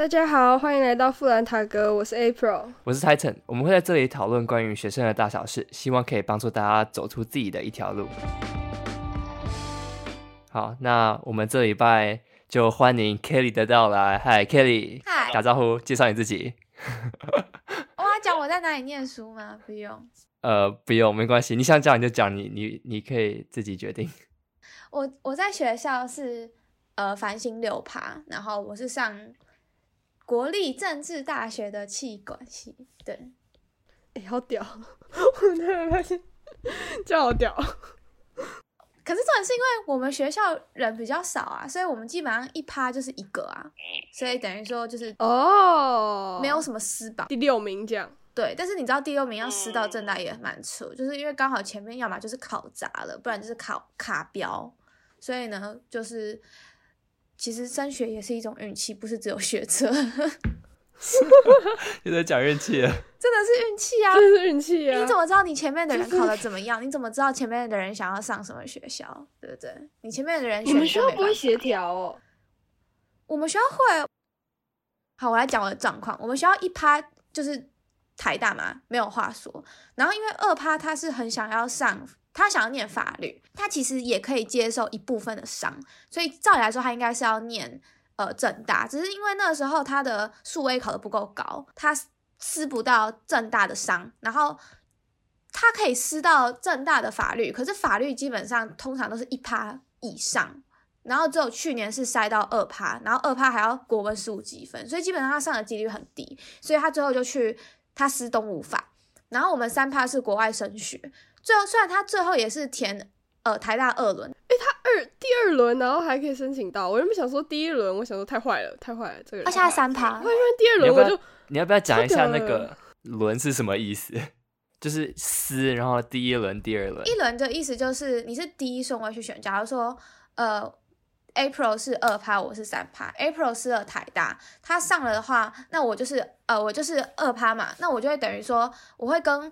大家好，欢迎来到富兰塔哥，我是 April。我是 Titan，我们会在这里讨论关于学生的大小事，希望可以帮助大家走出自己的一条路。好，那我们这礼拜就欢迎 Kelly 的到来。嗨，Kelly，嗨打招呼，介绍你自己。我要讲我在哪里念书吗？不用，呃，不用，没关系，你想讲你就讲，你你你可以自己决定。我我在学校是呃繁星六趴，然后我是上国立政治大学的气管系，对，哎、好屌！我突然发现这样好屌。可是重点是因为我们学校人比较少啊，所以我们基本上一趴就是一个啊，所以等于说就是哦，没有什么私榜。第六名这样。对，但是你知道第六名要撕到正大也蛮扯，就是因为刚好前面要么就是考砸了，不然就是考卡标，所以呢，就是其实升学也是一种运气，不是只有学测，真 的又在讲运气真的。是运气啊！真的是运气啊！你怎么知道你前面的人考的怎么样？你怎么知道前面的人想要上什么学校？对不对？你前面的人你们学校不会协调哦？我们学校会。好，我来讲我的状况。我们学校一趴就是台大嘛，没有话说。然后因为二趴他是很想要上，他想要念法律，他其实也可以接受一部分的商，所以照理来说他应该是要念呃正大，只是因为那个时候他的数位考的不够高，他撕不到正大的商，然后。他可以撕到正大的法律，可是法律基本上通常都是一趴以上，然后只有去年是塞到二趴，然后二趴还要国文十五积分，所以基本上他上的几率很低，所以他最后就去他思东吴法，然后我们三趴是国外升学，最后虽然他最后也是填呃台大二轮，二第二轮，然后还可以申请到。我原本想说第一轮，我想说太坏了，太坏了，这个人他现在三趴我，以为第二轮我就你要不要讲一下那个“轮”是什么意思？就是撕，然后第一轮、第二轮。一轮的意思就是你是第一顺位去选，假如说呃 April 是二趴，我是三趴，April 是二台大，他上了的话，那我就是呃我就是二趴嘛，那我就会等于说我会跟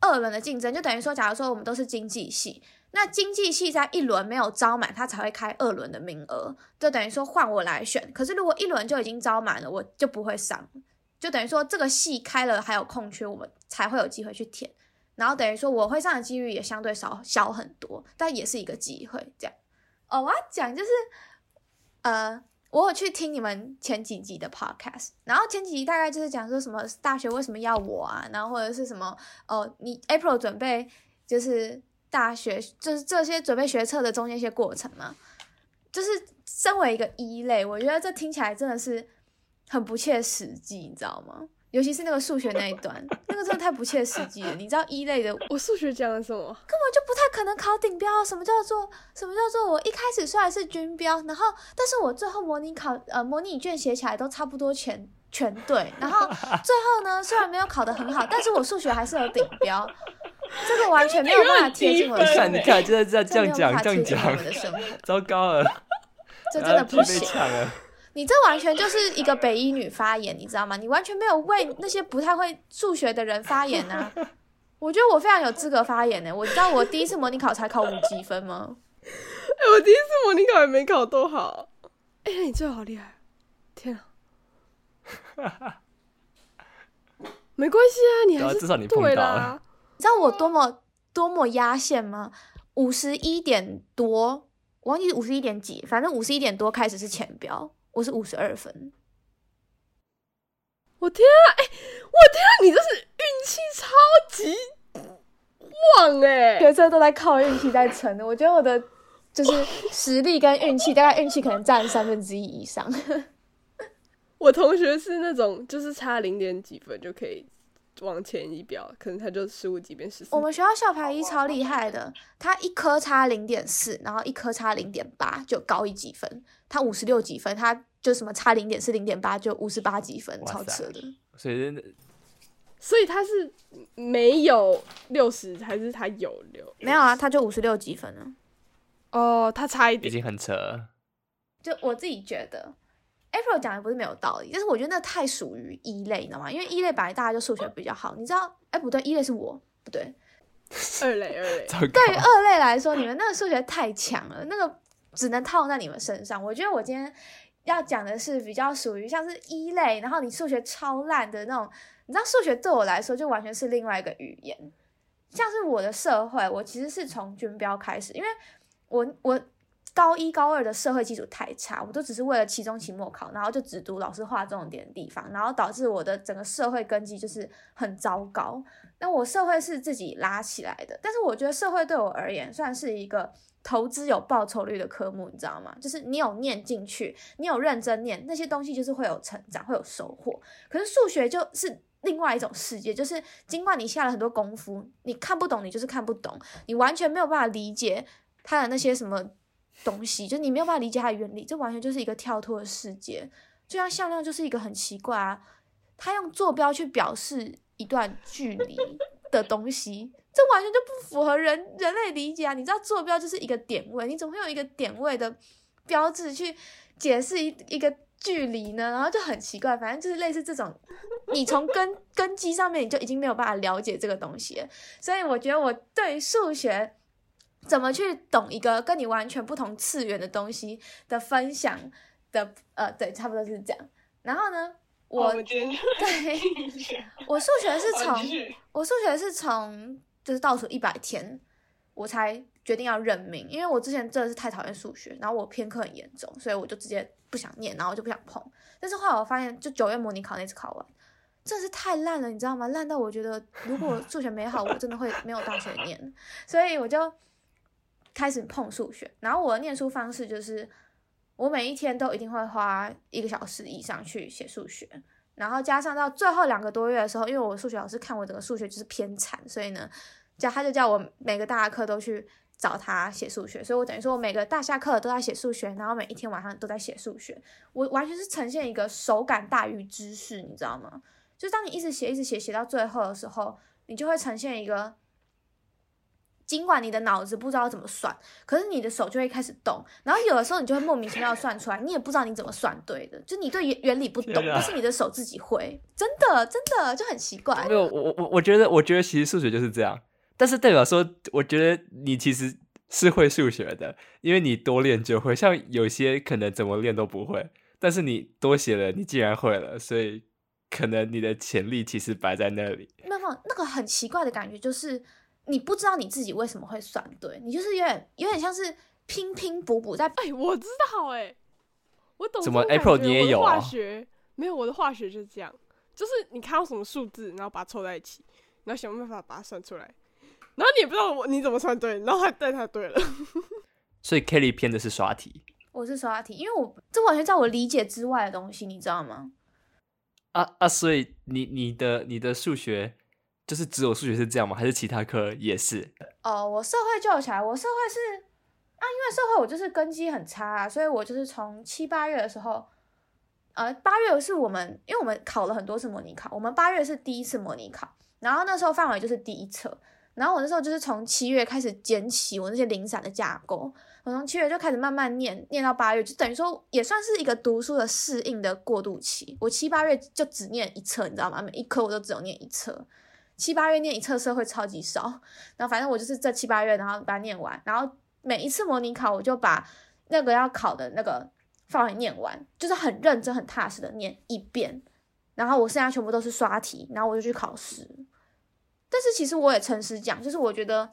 二轮的竞争，就等于说假如说我们都是经济系。那经济系在一轮没有招满，他才会开二轮的名额，就等于说换我来选。可是如果一轮就已经招满了，我就不会上，就等于说这个系开了还有空缺，我们才会有机会去填。然后等于说我会上的几率也相对少小很多，但也是一个机会。这样哦，我要讲就是，呃，我有去听你们前几集的 podcast，然后前几集大概就是讲说什么大学为什么要我啊，然后或者是什么哦，你 April 准备就是大学就是这些准备学测的中间一些过程嘛，就是身为一个一类，我觉得这听起来真的是很不切实际，你知道吗？尤其是那个数学那一段，那个真的太不切实际了。你知道一类的我数学讲了什么？就不太可能考顶标。什么叫做什么叫做我一开始虽然是均标，然后但是我最后模拟考呃模拟卷写起来都差不多全全对，然后 最后呢虽然没有考得很好，但是我数学还是有顶标。这个完全没有办法贴近我的生活，你看，你看，就是这样这这样讲，这样讲，的生活，糟糕了，这真的不行。你这完全就是一个北医女发言，你知道吗？你完全没有为那些不太会数学的人发言啊！我觉得我非常有资格发言呢。我知道我第一次模拟考才考五积分吗？哎、我第一次模拟考也没考多好。哎、那你这个好厉害！天啊！没关系啊，你还是对啊至少你碰对到了啦。你知道我多么多么压线吗？五十一点多，我忘记五十一点几，反正五十一点多开始是前标，我是五十二分。我天啊！哎、我天啊！你这是运气超级旺哎、学生都在靠运气在撑的，我觉得我的就是实力跟运气，大概运气可能占三分之一以上。我同学是那种就是差零点几分就可以往前一标，可能他就十五级变十四。我们学校校牌一超厉害的，他一科差零点四，然后一科差零点八就高一几分。他五十六几分，他就什么差零点四、零点八就五十八几分，超扯的。所以真的所以他是没有六十，还是他有六？没有啊，他就五十六几分了。哦，他差一点。已经很扯了。就我自己觉得，April 讲的不是没有道理，但是我觉得那太属于一类，你知道吗？因为一类本来大家就数学比较好，你知道？哎，不对，一类是我，不对。二类二类，对于二类来说，你们那个数学太强了，那个只能套在你们身上。我觉得我今天要讲的是比较属于像是一类，然后你数学超烂的那种。你知道数学对我来说就完全是另外一个语言，像是我的社会，我其实是从军标开始，因为我我高一高二的社会基础太差，我都只是为了期中期末考，然后就只读老师画重点的地方，然后导致我的整个社会根基就是很糟糕。那我社会是自己拉起来的，但是我觉得社会对我而言算是一个。投资有报酬率的科目，你知道吗？就是你有念进去，你有认真念那些东西，就是会有成长，会有收获。可是数学就是另外一种世界，就是尽管你下了很多功夫，你看不懂，你就是看不懂，你完全没有办法理解它的那些什么东西，就你没有办法理解它的原理，这完全就是一个跳脱的世界。就像向量就是一个很奇怪啊，它用坐标去表示一段距离的东西。这完全就不符合人人类理解啊！你知道坐标就是一个点位，你怎么会用一个点位的标志去解释一一个距离呢？然后就很奇怪，反正就是类似这种，你从根根基上面你就已经没有办法了解这个东西。所以我觉得我对数学怎么去懂一个跟你完全不同次元的东西的分享的，呃，对，差不多是这样。然后呢，我 对，我数学是从我数学是从。就是倒数一百天，我才决定要认命，因为我之前真的是太讨厌数学，然后我偏科很严重，所以我就直接不想念，然后就不想碰。但是后来我发现，就九月模拟考那次考完，真的是太烂了，你知道吗？烂到我觉得，如果数学没好，我真的会没有大学念。所以我就开始碰数学，然后我的念书方式就是，我每一天都一定会花一个小时以上去写数学。然后加上到最后两个多月的时候，因为我数学老师看我整个数学就是偏惨，所以呢，叫他就叫我每个大课都去找他写数学，所以我等于说我每个大下课都在写数学，然后每一天晚上都在写数学，我完全是呈现一个手感大于知识，你知道吗？就当你一直写一直写写到最后的时候，你就会呈现一个。尽管你的脑子不知道怎么算，可是你的手就会开始动，然后有的时候你就会莫名其妙算出来，你也不知道你怎么算对的，就你对原原理不懂，但是你的手自己会，真的真的就很奇怪。没有，我我我觉得，我觉得其实数学就是这样，但是代表说，我觉得你其实是会数学的，因为你多练就会。像有些可能怎么练都不会，但是你多写了，你竟然会了，所以可能你的潜力其实摆在那里。没有，那个很奇怪的感觉就是。你不知道你自己为什么会算对，你就是有点有点像是拼拼补补在。哎，我知道哎，我懂。怎么 April 你也有化学？没有，我的化学就是这样，就是你看到什么数字，然后把它凑在一起，然后想办法把它算出来，然后你也不知道我你怎么算对，然后他对他对了。所以 Kelly 偏的是刷题，我是刷题，因为我这完全在我理解之外的东西，你知道吗？啊啊！所以你你的你的数学。就是只有数学是这样吗？还是其他科也是？哦，我社会救起来，我社会是啊，因为社会我就是根基很差，所以我就是从七八月的时候，呃，八月是我们，因为我们考了很多次模拟考，我们八月是第一次模拟考，然后那时候范围就是第一册，然后我那时候就是从七月开始捡起我那些零散的架构，我从七月就开始慢慢念，念到八月，就等于说也算是一个读书的适应的过渡期。我七八月就只念一册，你知道吗？每一科我都只有念一册。七八月念一册社会超级少，然后反正我就是这七八月，然后把它念完，然后每一次模拟考我就把那个要考的那个范围念完，就是很认真、很踏实的念一遍，然后我剩下全部都是刷题，然后我就去考试。但是其实我也诚实讲，就是我觉得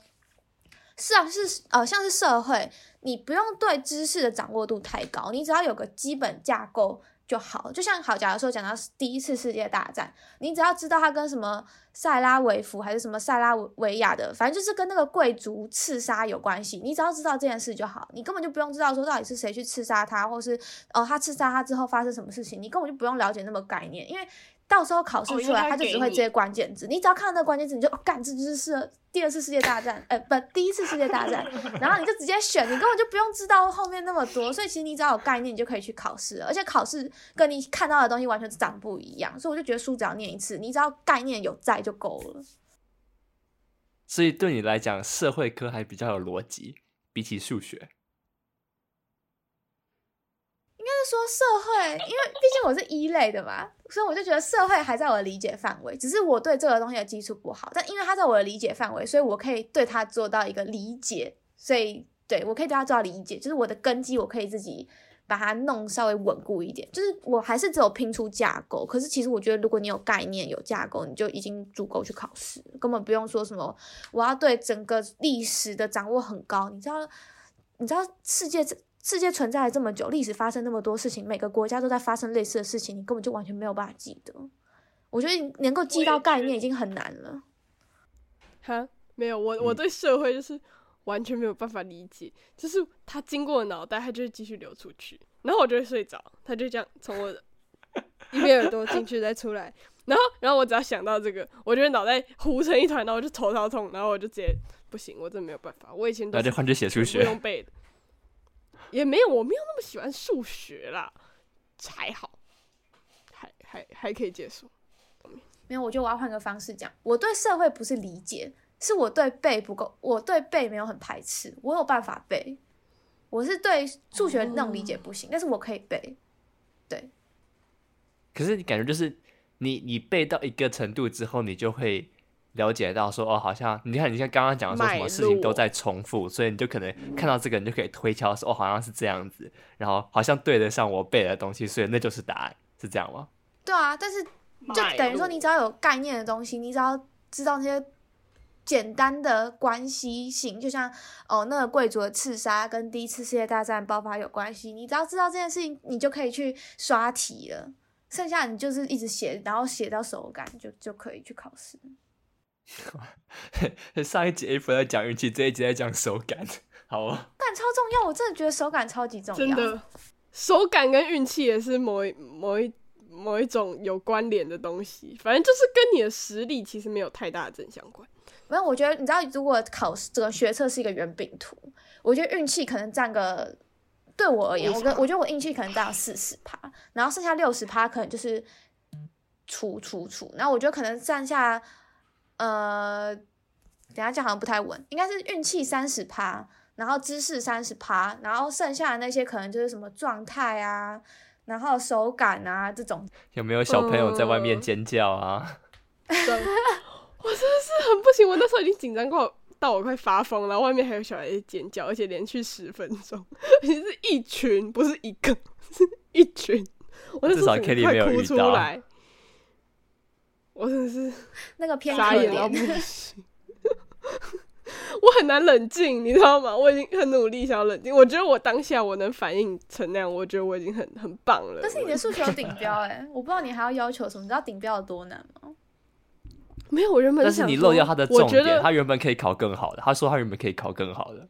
是啊，是呃，像是社会，你不用对知识的掌握度太高，你只要有个基本架构。就好，就像好，假如说讲到第一次世界大战，你只要知道他跟什么塞拉维夫还是什么塞拉维亚的，反正就是跟那个贵族刺杀有关系，你只要知道这件事就好，你根本就不用知道说到底是谁去刺杀他，或是哦他刺杀他之后发生什么事情，你根本就不用了解那么概念，因为。到时候考试出来，他就只会这些关键字。你只要看到那个关键字，你就干，这就是第二次世界大战，呃，不，第一次世界大战。然后你就直接选，你根本就不用知道后面那么多。所以其实你只要有概念，你就可以去考试。而且考试跟你看到的东西完全长不一样。所以我就觉得书只要念一次，你只要概念有在就够了。所以对你来讲，社会科还比较有逻辑，比起数学。应该是说社会，因为 毕竟我是一类的嘛，所以我就觉得社会还在我的理解范围。只是我对这个东西的基础不好，但因为它在我的理解范围，所以我可以对它做到一个理解。所以对我可以对它做到理解，就是我的根基我可以自己把它弄稍微稳固一点。就是我还是只有拼出架构，可是其实我觉得如果你有概念、有架构，你就已经足够去考试，根本不用说什么我要对整个历史的掌握很高。你知道，你知道世界世界存在了这么久，历史发生那么多事情，每个国家都在发生类似的事情，你根本就完全没有办法记得。我觉得你能够记到概念已经很难了。哈，没有我，我对社会就是完全没有办法理解，就是它经过脑袋，它就会继续流出去，然后我就会睡着，它就这样从我的 一边耳朵进去再出来，然后，然后我只要想到这个，我觉得脑袋糊成一团，然后我就头超痛，然后我就直接不行，我真的没有办法。我以前都那就换去写数学不用，背的，也没有，我没有那么喜欢数学啦，还好，还还还可以接受。没有，我觉得我要换个方式讲，我对社会不是理解，是我对背不够，我对背没有很排斥，我有办法背。我是对数学那种理解不行，但是我可以背。对，可是你感觉就是你你背到一个程度之后，你就会了解到说哦，好像你看你像刚刚讲的说什么事情都在重复，所以你就可能看到这个，你就可以推敲说哦，好像是这样子，然后好像对得上我背的东西，所以那就是答案，是这样吗？对啊，但是就等于说，你只要有概念的东西，你只要知道那些简单的关系性，就像哦，那个贵族的刺杀跟第一次世界大战爆发有关系，你只要知道这件事情，你就可以去刷题了。剩下你就是一直写，然后写到手感，就就可以去考试。上一集 A 在讲运气，这一集在讲手感，好哦。感超重要，我真的觉得手感超级重要。真的，手感跟运气也是某一某一某一种有关联的东西。反正就是跟你的实力其实没有太大的正相关。没有，我觉得你知道，如果考试这个学测是一个圆饼图，我觉得运气可能占个，对我而言，我跟我觉得我运气可能占了四十趴，然后剩下六十趴可能就是出出出，然后我觉得可能占下，呃，等下这样好像不太稳，应该是运气三十趴，然后姿势三十趴，然后剩下的那些可能就是什么状态啊，然后手感啊这种，有没有小朋友在外面嗯尖叫啊？我真的是很不行，我那时候已经紧张过到我快发疯了，外面还有小孩在尖叫，而且连续十分钟，而且是一群，不是一个，是一群。我那时至少候整 Kelly 个快哭没有遇到出来，我真的是那个偏可傻眼到不怜。行。我很难冷静，你知道吗？我已经很努力想要冷静。我觉得我当下我能反应成那样，我觉得我已经很很棒了。但是你的数学有顶标哎、我不知道你还要要求什么，你知道顶标有多难吗？没有，我原本但是你漏掉他的重点，我觉得他原本可以考更好的。他说他原本可以考更好的，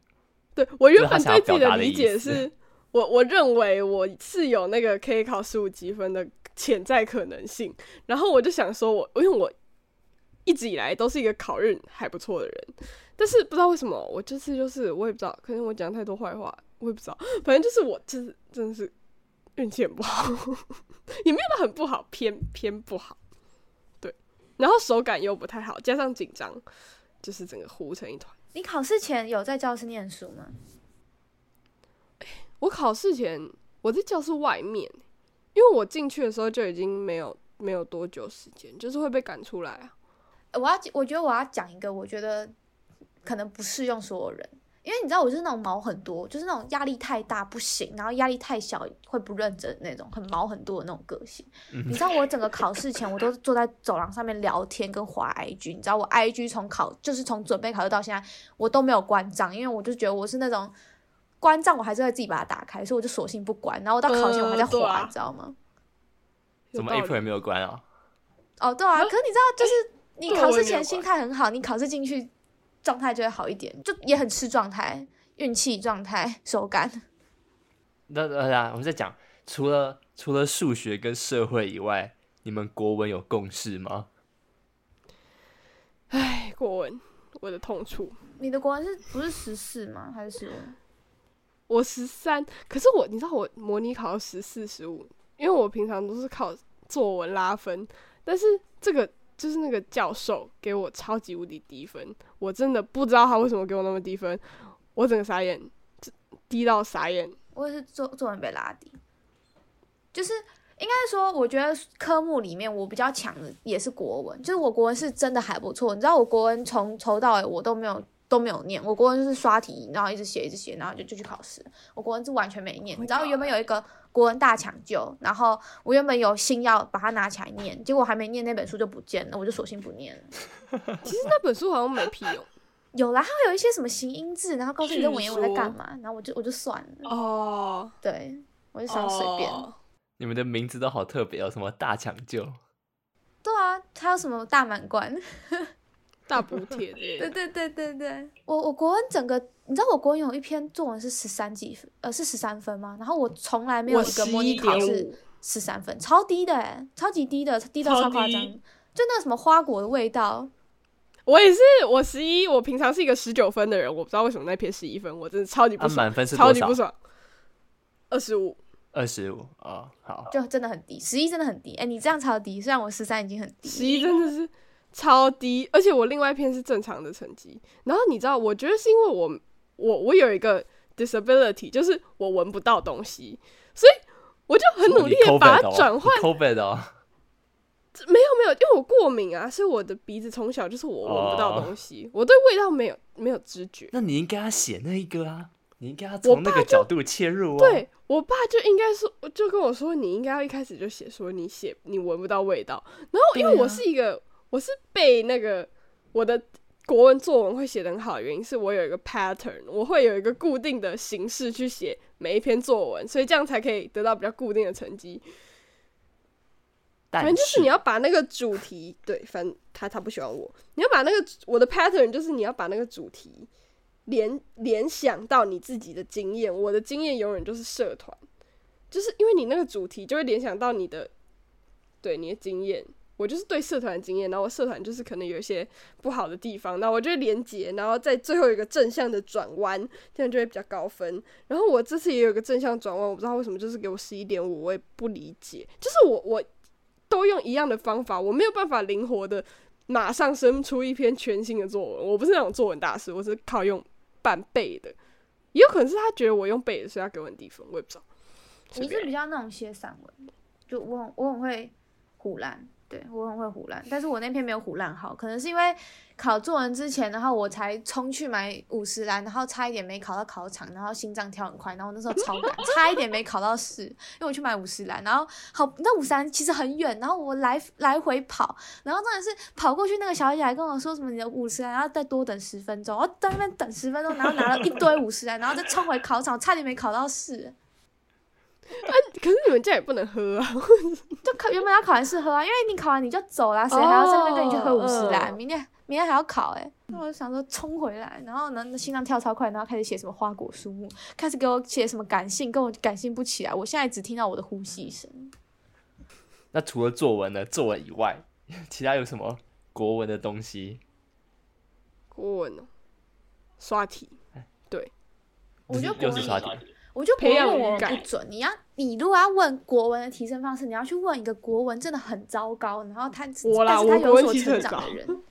对我原本对自己的理解是，我我认为我是有那个可以考十五积分的潜在可能性，然后我就想说我，因为我一直以来都是一个考运还不错的人，但是不知道为什么我这次就是我也不知道，可能我讲太多坏话，我也不知道，反正就是我就是真的是运气很不好，也没有到很不好，偏偏不好，对，然后手感又不太好，加上紧张，就是整个糊成一团。你考试前有在教室念书吗？我考试前我在教室外面，因为我进去的时候就已经没有没有多久时间，就是会被赶出来啊。呃我要，我觉得我要讲一个，我觉得可能不适用所有人，因为你知道我是那种毛很多，就是那种压力太大不行，然后压力太小会不认真的那种，很毛很多的那种个性。你知道我整个考试前我都是坐在走廊上面聊天跟滑 IG，你知道我 IG 从考就是从准备考试到现在我都没有关账，因为我就觉得我是那种关账我还是会自己把它打开，所以我就索性不关，然后我到考前我还在滑，呃啊你知道吗？怎么有道理 April 也没有关啊？哦，对啊，可是你知道，就是你考试前心态很好，你考试进去状态就会好一点，就也很吃状态、运气、状态、手感。那那那，我们在讲，除了除了数学跟社会以外，你们国文有共识吗？哎，国文我的痛处。你的国文是不是十四吗？还是我十三，可是我你知道我模拟考十四十五，因为我平常都是靠作文拉分，但是这个就是那个教授给我超级无敌低分，我真的不知道他为什么给我那么低分，我整个傻眼，低到傻眼。我也是作作文被拉低？就是应该说，我觉得科目里面我比较强的也是国文，就是我国文是真的还不错。你知道我国文从头到尾我都没有。都没有念，我国文就是刷题，然后一直写一直写，然后就就去考试。我国文是完全没念。你知道原本有一个国文大抢救，然后我原本有心要把它拿起来念，结果还没念那本书就不见了，我就索性不念了。其实那本书好像没屁用。有啦，它会有一些什么形音字，然后告诉你这文言文在干嘛，然后我就我就算了。哦，对，我就想随便。哦你们的名字都好特别哦，什么大抢救？对啊，还有什么大满贯？大补帖之类对的。对对对对，我我国文整个，你知道我国文有一篇作文是十三几分，呃是十三分吗？然后我从来没有我一个十模拟考一点是，十三分，超低的哎，超级低的，低到超超夸张。就那个什么花果的味道，我也是，我十一，我平常是一个十九分的人，我不知道为什么那篇十一分，我真的超级不啊，爽，满分是超级不？爽。二十五，二十五啊，好，就真的很低，十一真的很低。哎，你这样超低，虽然我十三已经很低。十一真的是超低，而且我另外一篇是正常的成绩。然后你知道，我觉得是因为我我我有一个 disability，就是我闻不到东西，所以我就很努力的把它转换。COVID 哦，没有没有，因为我过敏啊，所以我的鼻子从小就是我闻不到东西，我对味道没有没有知觉。那你应该要写那一个啊，你应该要我从那个角度切入哦。对我爸就应该说，就跟我说，你应该要一开始就写说你写你闻不到味道。然后因为我是一个，我是被那个我的国文作文会写的很好的原因，是我有一个 pattern，我会有一个固定的形式去写每一篇作文，所以这样才可以得到比较固定的成绩。反正就是你要把那个主题，对，反正他他不喜欢我，你要把那个我的 pattern 就是你要把那个主题联联想到你自己的经验。我的经验永远就是社团，就是因为你那个主题就会联想到你的对你的经验。我就是对社团的经验，然后我社团就是可能有一些不好的地方，然后我就会连结，然后在最后一个正向的转弯，这样就会比较高分。然后我这次也有一个正向转弯，我不知道为什么就是给我十一点五，我也不理解。就是我我都用一样的方法，我没有办法灵活的马上生出一篇全新的作文。我不是那种作文大师，我是靠用半背的。也有可能是他觉得我用背的，所以他给我很低分，我也不知道。你是比较那种写散文，就我很我很会胡乱，对我很会胡乱，但是我那篇没有胡乱好，可能是因为考作文之前，然后我才冲去买五十栏，然后差一点没考到考场，然后心脏跳很快，然后那时候超赶，差一点没考到试，因为我去买五十栏，然后好那五十栏其实很远，然后我来来回跑，然后重点是跑过去那个小姐还跟我说什么你的五十栏要再多等十分钟，我在那边等十分钟，然后拿了一堆五十栏，然后再冲回考场，差点没考到试。可是你们这样也不能喝啊。就考原本要考完试喝啊，因为你考完你就走啦，谁还要在那边跟你去喝五十兰？嗯明天明天还要考哎、那我就想说冲回来，然后呢心脏跳超快，然后开始写什么花果树木，开始给我写什么感性，跟我感性不起来，我现在只听到我的呼吸声。那除了作文呢？作文以外，其他有什么国文的东西？国文哦，刷题，对我觉得国文又是刷题，我就培养国文语感不准，你要你如果要问国文的提升方式，你要去问一个国文真的很糟糕，然后他我啦但是他有所成长的人。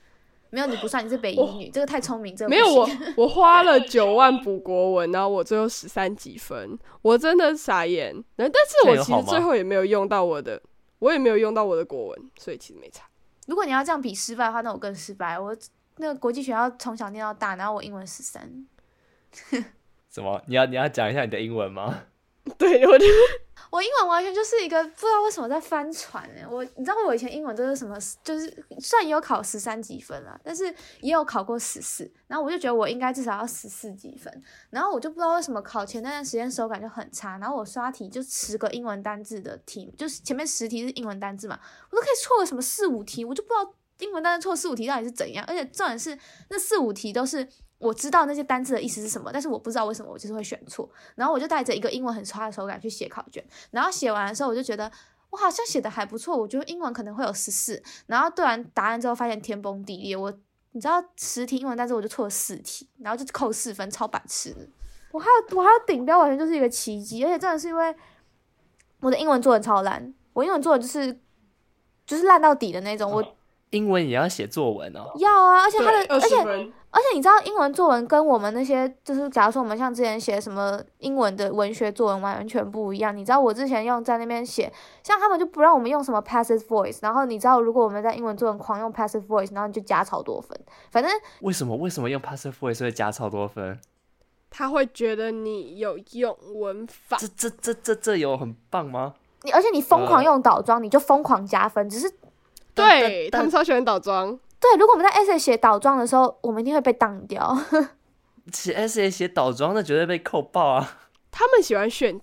没有，你不算，你是北英女，这个太聪明，这个没有我，我花了九万补国文，然后我最后十三几分，我真的傻眼。然后但是我其实最后也没有用到我的，我也没有用到我的国文，所以其实没差。如果你要这样比失败的话，那我更失败。我那个国际学校从小念到大，然后我英文十三，什么？你要你要讲一下你的英文吗？对，我就 我英文完全就是一个不知道为什么在翻船哎、我你知道我以前英文都是什么，就是虽然也有考十三几分啦，但是也有考过十四，然后我就觉得我应该至少要十四几分，然后我就不知道为什么考前那段时间手感就很差，然后我刷题就十个英文单字的题，就是前面十题是英文单字嘛，我都可以错个什么四五题，我就不知道英文单词错四五题到底是怎样，而且重点是那四五题都是。我知道那些单字的意思是什么，但是我不知道为什么我就是会选错，然后我就带着一个英文很差的手感去写考卷，然后写完的时候我就觉得我好像写的还不错，我觉得英文可能会有十四，然后对完答案之后发现天崩地裂，我你知道十题英文单词我就错了四题，然后就扣四分，超白痴。我还有我还有顶标，完全就是一个奇迹，而且真的是因为我的英文做的超烂，我英文做的就是就是烂到底的那种，我英文也要写作文哦。要啊，而且他的而且，而且你知道英文作文跟我们那些就是假如说我们像之前写什么英文的文学作文完全不一样。你知道我之前用在那边写，像他们就不让我们用什么 passive voice，然后你知道如果我们在英文作文狂用 passive voice，然后你就加超多分。反正为什么为什么用 passive voice 会加超多分？他会觉得你有用文法这。这这这这有很棒吗？你而且你疯狂呃用倒装，你就疯狂加分。只是对他们超喜欢倒装，对，如果我们在 essay 写倒装的时候，我们一定会被挡掉。写 essay 写倒装，那绝对被扣爆啊！他们喜欢选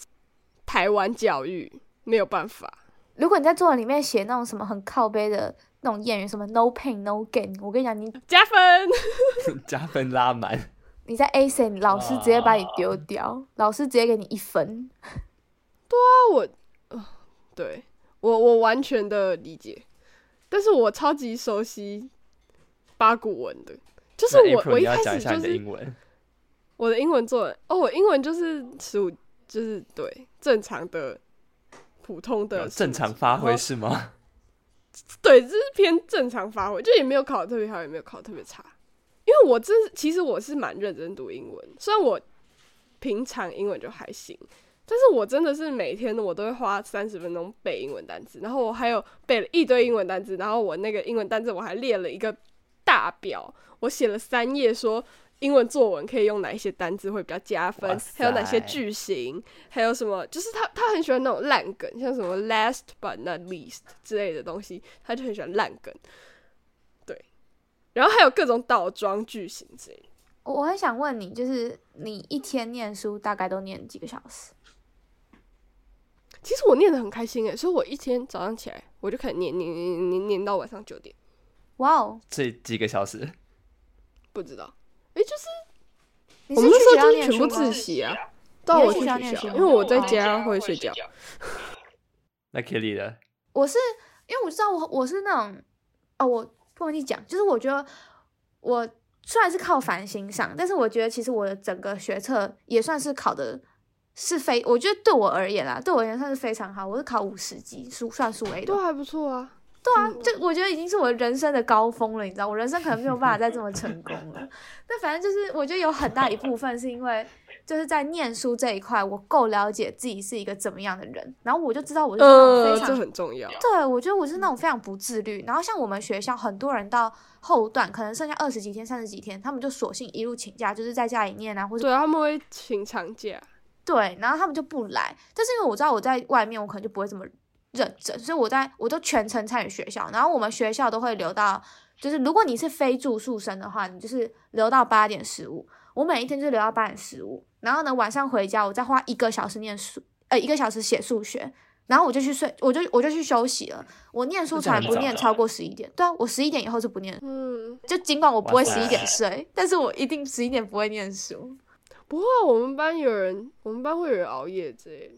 台湾教育，没有办法。如果你在作文里面写那种什么很靠背的那种谚语，什么 no pain no gain，我跟你讲，你加分，加分拉满。你在 essay 老师直接把你丢掉，老师直接给你一分。对啊我，呃对我我完全的理解，但是我超级熟悉八股文的，就是我我一开始就是英文。我的英文作文哦，我英文就是十五，就是对正常的普通的正常发挥是吗？对，这是偏正常发挥，就也没有考得特别好，也没有考特别差。因为我这其实我是蛮认真读英文，虽然我平常英文就还行，但是我真的是每天我都会花三十分钟背英文单词，然后我还有背了一堆英文单词，然后我那个英文单词我还列了一个大表，我写了三页说。英文作文可以用哪一些单词会比较加分？还有哪些句型？还有什么？就是他他很喜欢那种烂梗，像什么 last but not least 之类的东西，他就很喜欢烂梗。对，然后还有各种倒装句型之类的。我我很想问你，就是你一天念书大概都念几个小时？其实我念的很开心诶，所以我一天早上起来我就开始念念念念念到晚上九点，哇哦，这几个小时，不知道。诶，就是你我们那时候就是全部自习啊，到我去学校，因为我在家会睡觉。那 Kelly 的我是因为我知道我我是那种哦，我不跟你讲，就是我觉得我虽然是靠繁星上，但是我觉得其实我的整个学测也算是考的是非，我觉得对我而言啦，对我而言算是非常好。我是考五十级，数算数 A 的都，还不错啊。对啊，这我觉得已经是我人生的高峰了，你知道，我人生可能没有办法再这么成功了。那反正就是，我觉得有很大一部分是因为就是在念书这一块，我够了解自己是一个怎么样的人，然后我就知道我是那种呃，非常这很重要。对，我觉得我是那种非常不自律。然后像我们学校很多人到后段，可能剩下二十几天、三十几天，他们就索性一路请假，就是在家里念啊，或者对，他们会请长假。对，然后他们就不来。但是因为我知道我在外面，我可能就不会这么认真，所以我在我都全程参与学校。然后我们学校都会留到，就是如果你是非住宿生的话，你就是留到八点十五。我每一天就留到八点十五，然后呢晚上回家，我再花一个小时念书，呃一个小时写数学。然后我就去睡，我就我就去休息了。我念书从来不念超过十一点，对啊，我十一点以后是不念，嗯，就尽管我不会十一点睡，但是我一定十一点不会念书。不会啊，我们班有人，我们班会有人熬夜之类的。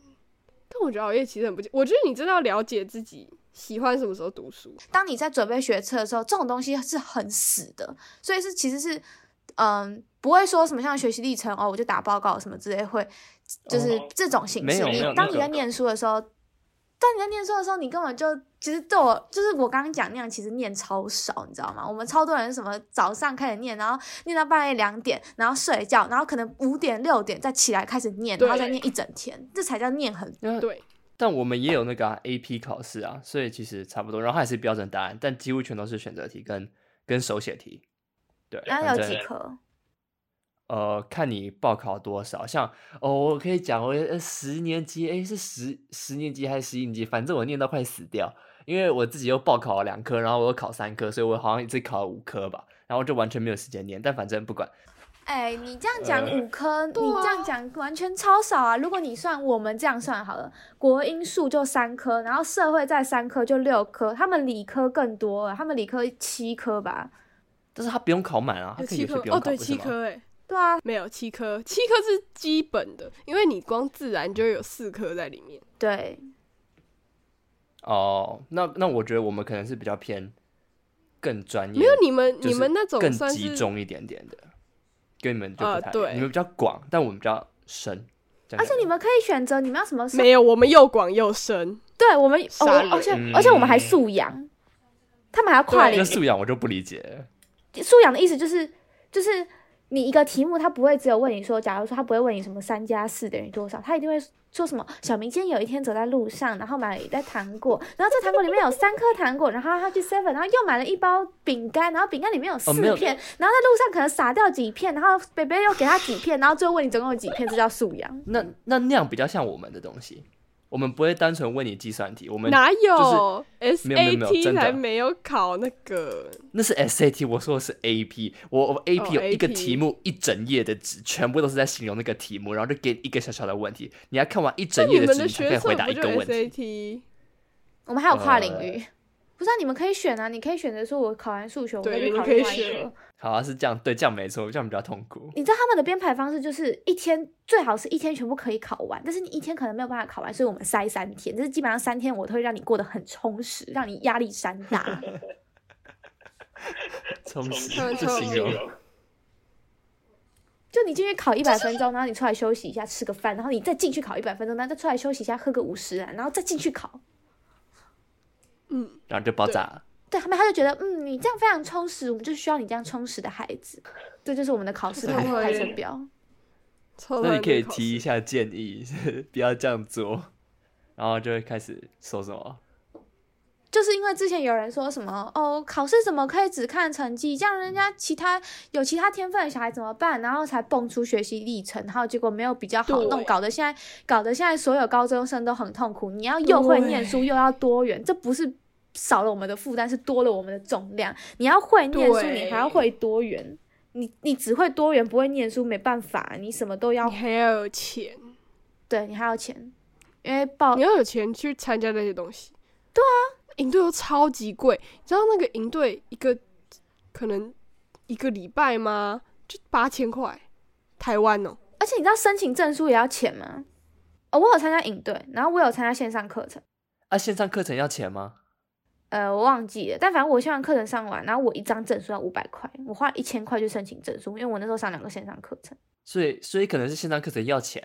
但我觉得熬夜其实很不健，我觉得你真的要了解自己喜欢什么时候读书。当你在准备学测的时候，这种东西是很死的，所以是其实是嗯，不会说什么像学习历程哦，我就打报告什么之类会，就是哦这种形式。没有没有你当你在念书的时候，当你在念书的时候，你根本就其实对我就是我刚刚讲那样，其实念超少，你知道吗？我们超多人什么早上开始念，然后念到半夜两点，然后睡觉，然后可能五点六点再起来开始念，然后再念一整天，这才叫念很因为对，但我们也有那个、啊、AP 考试啊，所以其实差不多，然后还是标准答案，但几乎全都是选择题跟跟手写题。对，然后有几科。呃，看你报考多少，像哦，我可以讲，我呃十年级，诶，是十十年级还是十一年级？反正我念到快死掉，因为我自己又报考了两科，然后我又考三科，所以我好像一次考了五科吧，然后就完全没有时间念。但反正不管，哎，你这样讲呃五科，对你这样啊讲完全超少啊！如果你算我们这样算好了，国英数就三科，然后社会再三科就六科，他们理科更多了，他们理科七科吧？但是他不用考满啊，他可以有些七科哦，对，七科哎，对啊，没有七颗，七颗是基本的，因为你光自然就有四颗在里面。对，哦，那那我觉得我们可能是比较偏更专业，没有你们就是你们那种更集中一点点的，跟你们就不呃太对你们比较广，但我们比较深。而且你们可以选择你们要什么社，没有，我们又广又深。对我们，哦，而且嗯而且我们还素养，他们还要跨领素养我就不理解。素养的意思就是，就是你一个题目，他不会只有问你说，假如说他不会问你什么三加四等于多少，他一定会说什么。小明今天有一天走在路上，然后买了一袋糖果，然后这糖果里面有三颗糖果，然后他去 seven，然后又买了一包饼干，然后饼干里面有四片，然后在路上可能撒掉几片，然后北北又给他几片，然后最后问你总共有几片，这叫素养。那那那样比较像我们的东西，我们不会单纯问你计算题，我们哪有？没有没有没有 SAT 真的。才没有考那个？那是 SAT，我说的是 AP，我我 AP 哦有一个题目一整页的纸，全部都是在形容那个题目，然后就给一个小小的问题，你要看完一整页的页纸，你才可以回答一个问题。SAT？我们还有跨领呃域，不是啊？你们可以选啊，你可以选择说，我考完数学，我对你再去考们可以选另外一科。好啊，是这样，对，这样没错，这样比较痛苦。你知道他们的编排方式就是一天最好是一天全部可以考完，但是你一天可能没有办法考完，所以我们塞三天，就是基本上三天我都会让你过得很充实，让你压力山大。充实开玩这笑形容，就你进去考一百分钟，然后你出来休息一下，吃个饭，然后你再进去考一百分钟，然后再出来休息一下，喝个五十啊，然后再进去考。嗯，然后就爆炸了。对他们，他就觉得，嗯，你这样非常充实，我们就需要你这样充实的孩子。这就是我们的考试排对排程表。超那你可以提一下建议，不要这样做，然后就会开始说什么？就是因为之前有人说什么哦，考试怎么可以只看成绩？这样人家其他有其他天分的小孩怎么办？然后才蹦出学习历程，然后结果没有比较好弄，搞得现在搞得现在所有高中生都很痛苦。你要又会念书又要多元，这不是少了我们的负担，是多了我们的重量。你要会念书，你还要会多元。你你只会多元不会念书，没办法，你什么都要你还要有钱，对你还要钱，因为报你要有钱去参加那些东西。对啊，营队都超级贵，你知道那个营队一个可能一个礼拜吗？就八千块，台湾哦。而且你知道申请证书也要钱吗？哦，我有参加营队，然后我有参加线上课程，啊，线上课程要钱吗？呃，我忘记了，但反正我线上课程上完，然后我一张证书要五百块，我花一千块去申请证书，因为我那时候上两个线上课程。所以所以可能是线上课程要钱，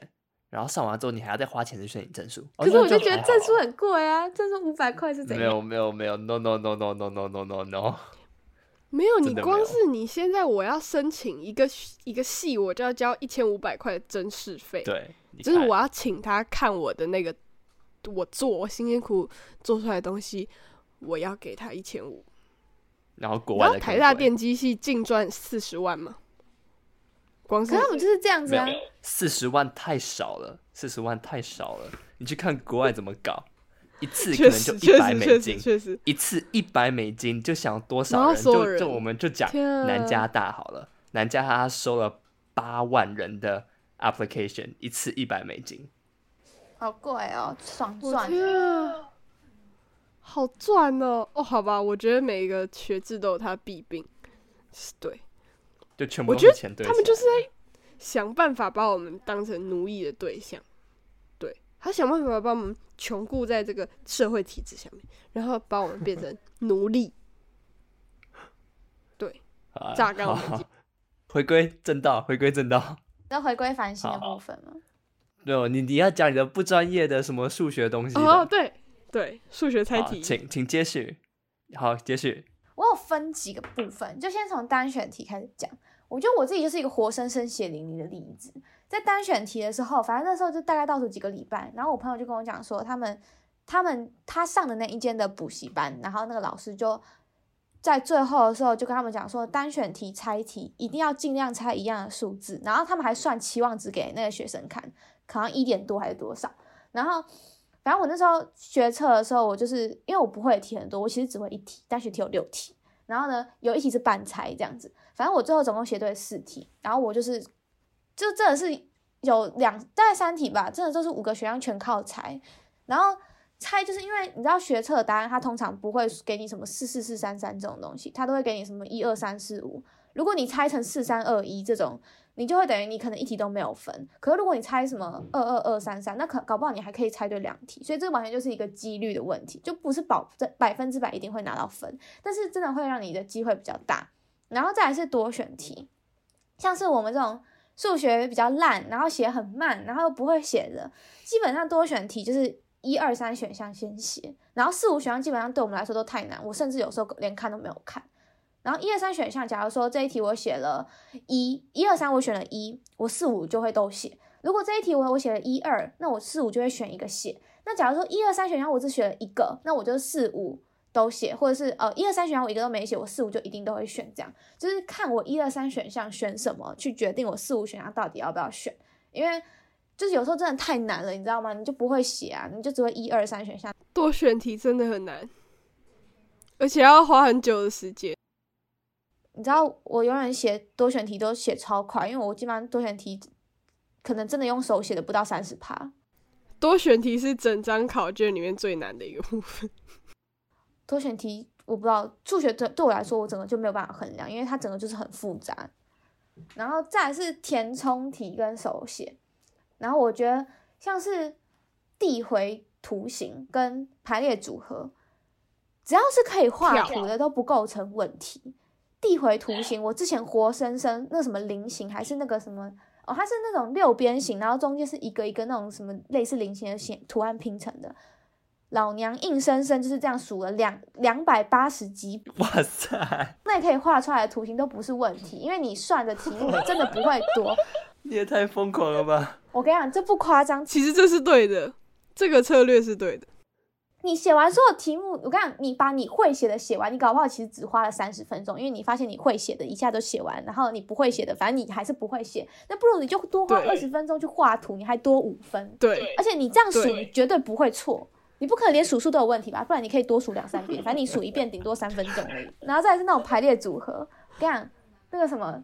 然后上完之后你还要再花钱去申请证书。哦可是我就觉得证书很贵啊，证书五百块是怎样？没有没有没有，no no no no no no no no no，没有，你光是你现在我要申请一个一个系，我就要交一千五百块的真试费。，对，就是我要请他看我的那个我做我辛辛苦苦做出来的东西，我要给他一千五。然后国外的台大电机系净赚四十万嘛，光是他们就是这样子啊四十万太少了，四十万太少了。你去看国外怎么搞，一次可能就一百美金确实，确实，一次一百美金就想多少人？所有人就就我们就讲南加大好了，南加大他收了八万人的 application，一次一百美金。好贵哦，爽我赚。好赚哦！哦，好吧，我觉得每一个学制都有它的弊病，是对就全部我觉得都是钱堆他们就是在想办法把我们当成奴役的对象，对他想办法把我们穷固在这个社会体制下面，然后把我们变成 奴隶。对，啊榨干我们好好 回归正道，回归正道。那回归反省的好部分吗？对哦，你你要讲你的不专业的什么数学东西哦，对对，数学猜好题，请请接续。好，接续。我有分几个部分，就先从单选题开始讲。我觉得我自己就是一个活生生血淋淋的例子。在单选题的时候，反正那时候就大概倒数几个礼拜，然后我朋友就跟我讲说，他们他们他上的那一间的补习班，然后那个老师就在最后的时候就跟他们讲说，单选题猜题一定要尽量猜一样的数字，然后他们还算期望值给那个学生看，好像一点多还是多少，然后。反正我那时候学测的时候，我就是因为我不会题很多，我其实只会一题，单选题有六题，然后呢，有一题是半猜这样子。反正我最后总共写对四题，然后我就是，就真的是有两大概三题吧，真的都是五个选项全靠猜。然后猜就是因为你知道学测的答案，它通常不会给你什么四四四三三这种东西，它都会给你什么一二三四五。如果你猜成四三二一这种，你就会等于你可能一题都没有分。可是如果你猜什么二二二三三，那可搞不好你还可以猜对两题，所以这完全就是一个几率的问题，就不是保证百分之百一定会拿到分，但是真的会让你的机会比较大。然后再来是多选题，像是我们这种数学比较烂，然后写很慢，然后又不会写的，基本上多选题就是一二三选项先写，然后四五选项基本上对我们来说都太难，我甚至有时候连看都没有看。然后一二三选项，假如说这一题我写了一，一二三我选了一，我四五就会都写。如果这一题我我写了一二，那我四五就会选一个写。那假如说一二三选项我只选了一个，那我就四五都写，或者是呃一二三选项我一个都没写，我四五就一定都会选。这样就是看我一二三选项选什么，去决定我四五选项到底要不要选。因为就是有时候真的太难了，你知道吗？你就不会写啊，你就只会一二三选项。多选题真的很难，而且要花很久的时间。你知道我永远写多选题都写超快，因为我基本上多选题可能真的用手写的不到三十趴。多选题是整张考卷里面最难的一个部分。多选题我不知道，数学对对我来说我整个就没有办法衡量，因为它整个就是很复杂。然后再是填充题跟手写，然后我觉得像是递回图形跟排列组合，只要是可以画图的都不构成问题。递回图形，我之前活生生那什么菱形还是那个什么哦，它是那种六边形，然后中间是一个一个那种什么类似菱形的形图案拼成的。老娘硬生生就是这样数了两两百八十几笔，哇塞！那你可以画出来的图形都不是问题，因为你算的题目真的不会多。你也太疯狂了吧！我跟你讲，这不夸张，其实这是对的，这个策略是对的。你写完所有题目，我讲，你把你会写的写完，你搞不好其实只花了三十分钟，因为你发现你会写的一下都写完，然后你不会写的，反正你还是不会写，那不如你就多花二十分钟去画图，你还多五分。对，而且你这样数，你绝对不会错。你不可能连数数都有问题吧？不然你可以多数两三遍，反正你数一遍顶多三分钟而已。然后再是那种排列组合，跟你讲那个什么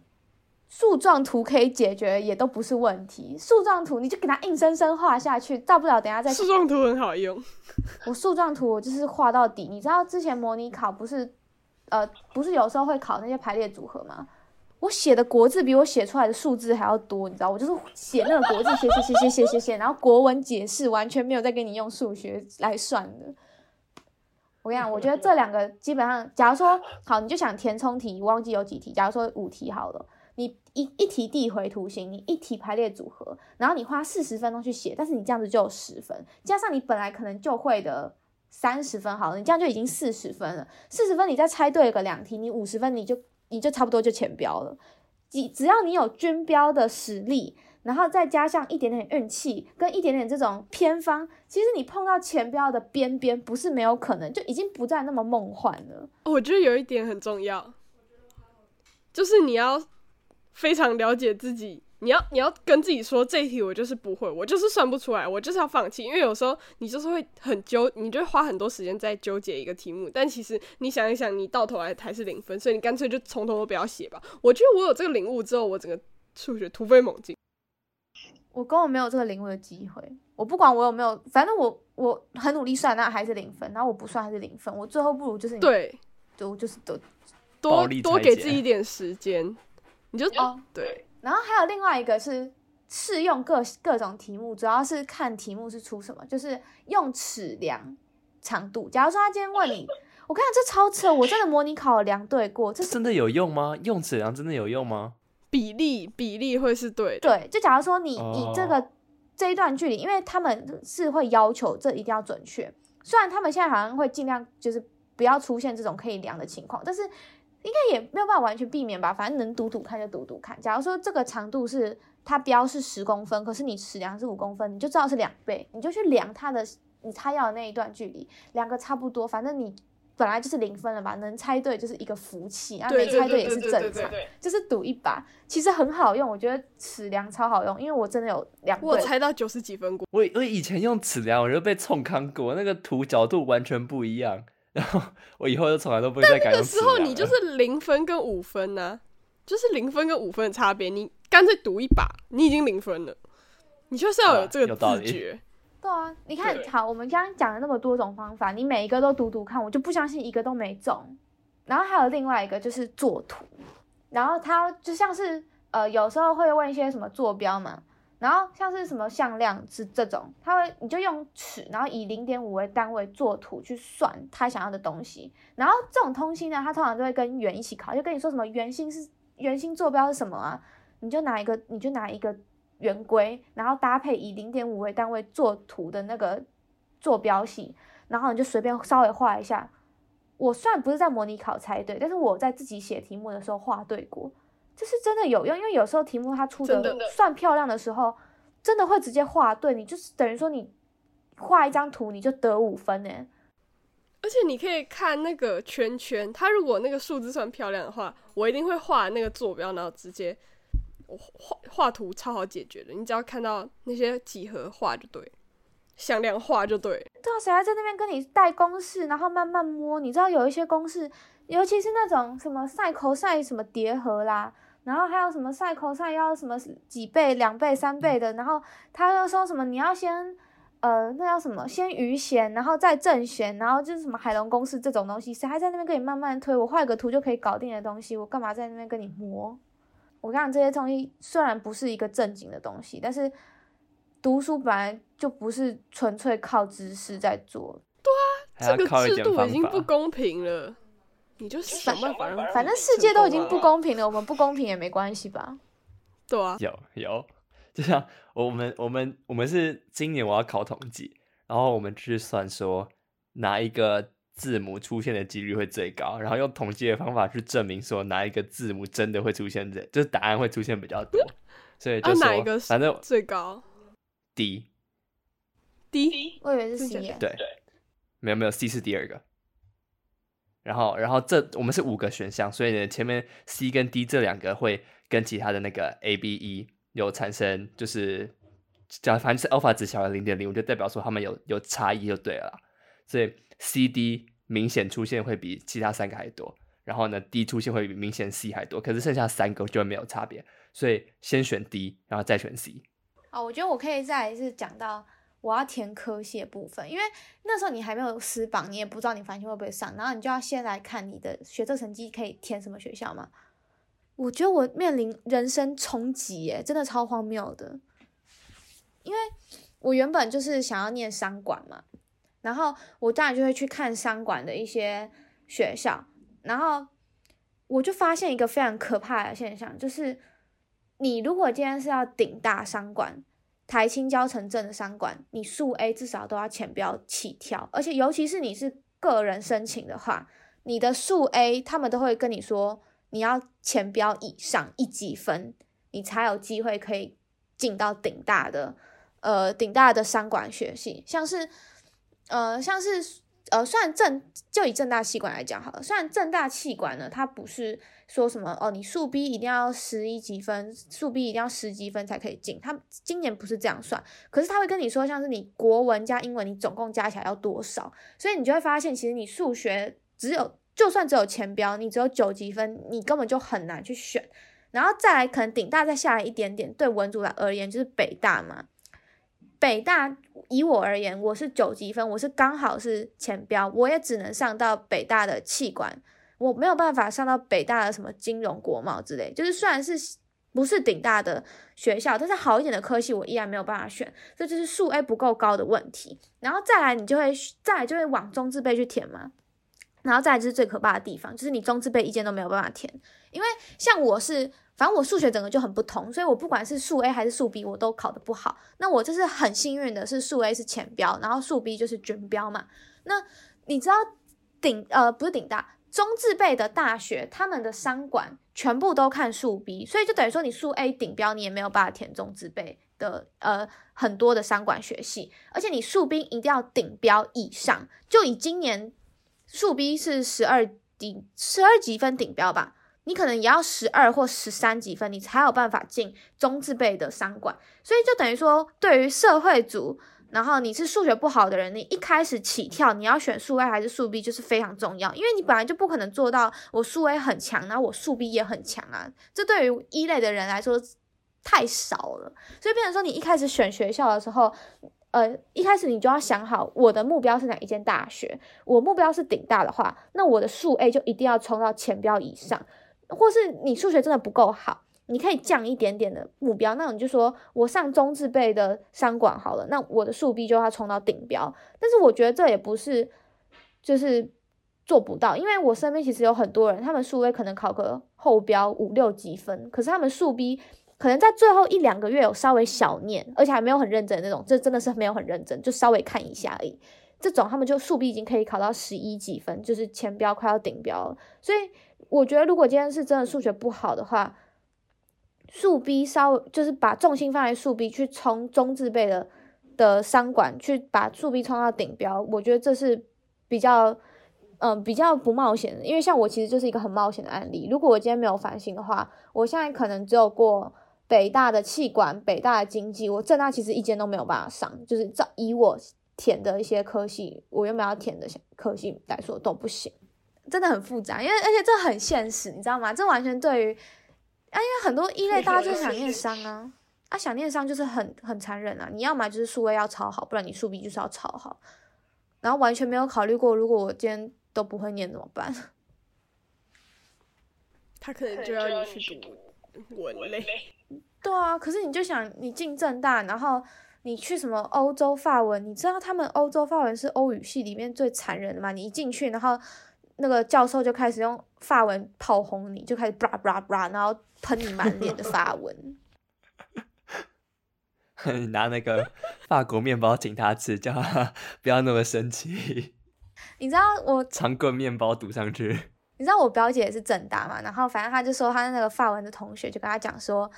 树状图可以解决，也都不是问题。树状图你就给它硬生生画下去，大不了等下再。树状图很好用，我树状图我就是画到底。你知道之前模拟考不是呃不是有时候会考那些排列组合吗？我写的国字比我写出来的数字还要多，你知道？我就是写那个国字，写写写写写写写，然后国文解释完全没有再给你用数学来算的。我跟你讲，我觉得这两个基本上，假如说好，你就想填充题，忘记有几题，假如说五题好了，你一一题递回图形，你一题排列组合，然后你花四十分钟去写，但是你这样子就有十分，加上你本来可能就会的三十分，好了，你这样就已经四十分了。四十分你再猜对个两题，你五十分你就。你就差不多就前标了，只只要你有均标的实力，然后再加上一点点运气跟一点点这种偏方，其实你碰到前标的边边不是没有可能，就已经不再那么梦幻了。我觉得有一点很重要，就是你要非常了解自己。你要你要跟自己说，这一题我就是不会，我就是算不出来，我就是要放弃。因为有时候你就是会很纠，你就会花很多时间在纠结一个题目，但其实你想一想，你到头来还是零分，所以你干脆就从头都不要写吧。我觉得我有这个领悟之后，我整个数学突飞猛进。我根本没有这个领悟的机会，我不管我有没有，反正我我很努力算，那还是零分，然后我不算还是零分，我最后不如就是对，就就是都多多给自己一点时间，你就哦对。然后还有另外一个是试用各各种题目，主要是看题目是出什么，就是用尺量长度。假如说他今天问你，我看这超扯，我真的模拟考量对过，这真的有用吗？用尺量真的有用吗？比例比例会是对对，就假如说你以这个这一段距离，因为他们是会要求这一定要准确，虽然他们现在好像会尽量就是不要出现这种可以量的情况，但是。应该也没有办法完全避免吧，反正能读读看就读读看。假如说这个长度是它标是十公分，可是你尺量是五公分，你就知道是两倍，你就去量它的你猜要的那一段距离，两个差不多，反正你本来就是零分了吧，能猜对就是一个福气，啊没猜对也是正常，就是赌一把，其实很好用，我觉得尺量超好用，因为我真的有量我猜到九十几分过，我我以前用尺量，我就被冲康过，那个图角度完全不一样。然后我以后就从来都不会再改。那个时候你就是零分跟五分呢，就是零分跟五分的差别，你干脆赌一把，你已经零分了，你就是要有这个自觉。对啊，你看好，我们刚刚讲了那么多种方法，你每一个都读读看，我就不相信一个都没中。然后还有另外一个就是作图，然后他就像是呃有时候会问一些什么坐标嘛。然后像是什么向量是这种，他会你就用尺，然后以零点五为单位做图去算他想要的东西。然后这种通信呢，他通常都会跟圆一起考，就跟你说什么圆心是圆心坐标是什么啊？你就拿一个你就拿一个圆规，然后搭配以零点五为单位做图的那个坐标系，然后你就随便稍微画一下。我虽然不是在模拟考猜对，但是我在自己写题目的时候画对过，这是真的有用。因为有时候题目它出的算漂亮的时候，真的会直接画对，你就是等于说你画一张图你就得五分呢。而且你可以看那个圈圈，它如果那个数字算漂亮的话，我一定会画那个坐标，然后直接我画画图超好解决的。你只要看到那些几何画就对，向量画就对。对啊，谁还在那边跟你带公式，然后慢慢摸？你知道有一些公式，尤其是那种什么赛口赛什么叠合啦，然后还有什么赛口赛要什么几倍、两倍、三倍的，然后他又说什么你要先。呃，那叫什么？先余弦，然后再正弦，然后就是什么海龙公式这种东西，谁还在那边跟你慢慢推？我画一个图就可以搞定的东西，我干嘛在那边跟你磨？我讲这些东西虽然不是一个正经的东西，但是读书本来就不是纯粹靠知识在做。对啊，这个制度已经不公平了。你就想办法让，反正世界都已经不公平了，我们不公平也没关系吧？对啊，有有。就像我们我们我们是今年我要考统计，然后我们去算说哪一个字母出现的几率会最高，然后用统计的方法去证明说哪一个字母真的会出现在，就是答案会出现比较多。所以就说反正最高 D D，我以为是 C。对，没有没有 C 是第二个。然后然后这我们是五个选项，所以呢前面 C 跟 D 这两个会跟其他的那个 A B E。有产生就是，假反正是 alpha 值小于零点零，我就代表说他们有有差异就对了。所以 C D 明显出现会比其他三个还多，然后呢 D 出现会比明显 C 还多，可是剩下三个就没有差别。所以先选 D，然后再选 C。好，我觉得我可以再是讲到我要填科系的部分，因为那时候你还没有私榜，你也不知道你繁星会不会上，然后你就要先来看你的学测成绩可以填什么学校嘛。我觉得我面临人生冲击，耶，真的超荒谬的。因为我原本就是想要念商管嘛，然后我当然就会去看商管的一些学校，然后我就发现一个非常可怕的现象，就是你如果今天是要顶大商管、台青交城镇的商管，你数 A 至少都要前标起跳，而且尤其是你是个人申请的话，你的数 A 他们都会跟你说。你要前标以上一级分，你才有机会可以进到顶大的，呃，顶大的商管学系，像是，呃，像是，呃，虽然正就以正大气管来讲好了，虽然正大气管呢，它不是说什么哦，你数 B 一定要十一级分，数 B 一定要十级分才可以进，他今年不是这样算，可是他会跟你说，像是你国文加英文，你总共加起来要多少，所以你就会发现，其实你数学只有。就算只有前标，你只有九级分，你根本就很难去选。然后再来，可能顶大再下来一点点，对文组来而言就是北大嘛。北大以我而言，我是九级分，我是刚好是前标，我也只能上到北大的气管，我没有办法上到北大的什么金融、国贸之类。就是虽然是不是顶大的学校，但是好一点的科系我依然没有办法选，这就是数 A 不够高的问题。然后再来，你就会再来就会往中字辈去填嘛。然后再来就是最可怕的地方，就是你中字辈意见都没有办法填，因为像我是，反正我数学整个就很不同，所以我不管是数 A 还是数 B，我都考得不好。那我就是很幸运的是数 A 是前标，然后数 B 就是均标嘛。那你知道顶呃不是顶大中字辈的大学，他们的商管全部都看数 B，所以就等于说你数 A 顶标，你也没有办法填中字辈的呃很多的商管学系，而且你数 B 一定要顶标以上，就以今年。数 B 是十二顶十二级分顶标吧，你可能也要十二或十三级分，你才有办法进中字辈的商管。所以就等于说，对于社会组，然后你是数学不好的人，你一开始起跳，你要选数 A 还是数 B 就是非常重要，因为你本来就不可能做到我数 A 很强，然后我数 B 也很强啊，这对于一类的人来说太少了。所以变成说，你一开始选学校的时候。呃，一开始你就要想好，我的目标是哪一间大学。我目标是顶大的话，那我的数 A 就一定要冲到前标以上。或是你数学真的不够好，你可以降一点点的目标。那你就说我上中字辈的商管好了，那我的数 B 就要冲到顶标。但是我觉得这也不是就是做不到，因为我身边其实有很多人，他们数 A 可能考个后标五六级分，可是他们数 B。可能在最后一两个月有稍微小念，而且还没有很认真的那种，这真的是没有很认真，就稍微看一下而已。这种他们就速 B 已经可以考到十一几分，就是前标快要顶标了。所以我觉得，如果今天是真的数学不好的话，速 B 稍微就是把重心放在速 B 去冲中字辈的的商管，去把速 B 冲到顶标，我觉得这是比较嗯比较不冒险的。因为像我其实就是一个很冒险的案例。如果我今天没有反省的话，我现在可能只有过北大的气管、北大的经济，我正大其实一间都没有办法上，就是照以我填的一些科系，我原本要填的科系来说都不行，真的很复杂。因为而且这很现实，你知道吗？这完全对于。啊，因为很多一类大家就想念商啊，啊，想念商就是很很残忍啊。你要么就是数位要超好，不然你数 B 就是要超好，然后完全没有考虑过，如果我今天都不会念怎么办？他可能就要你去读文类。对啊，可是你就想你进正大，然后你去什么欧洲法文，你知道他们欧洲法文是欧语系里面最残忍的吗？你一进去，然后。那个教授就开始用法文炮轰你，就开始叭叭叭，然后喷你满脸的法文。你 拿那个法国面包请他吃，叫他 不要那么生气。你知道我 长棍面包堵上去。你知道我表姐也是正大嘛，然后反正他就说他那个法文的同学就跟他讲说。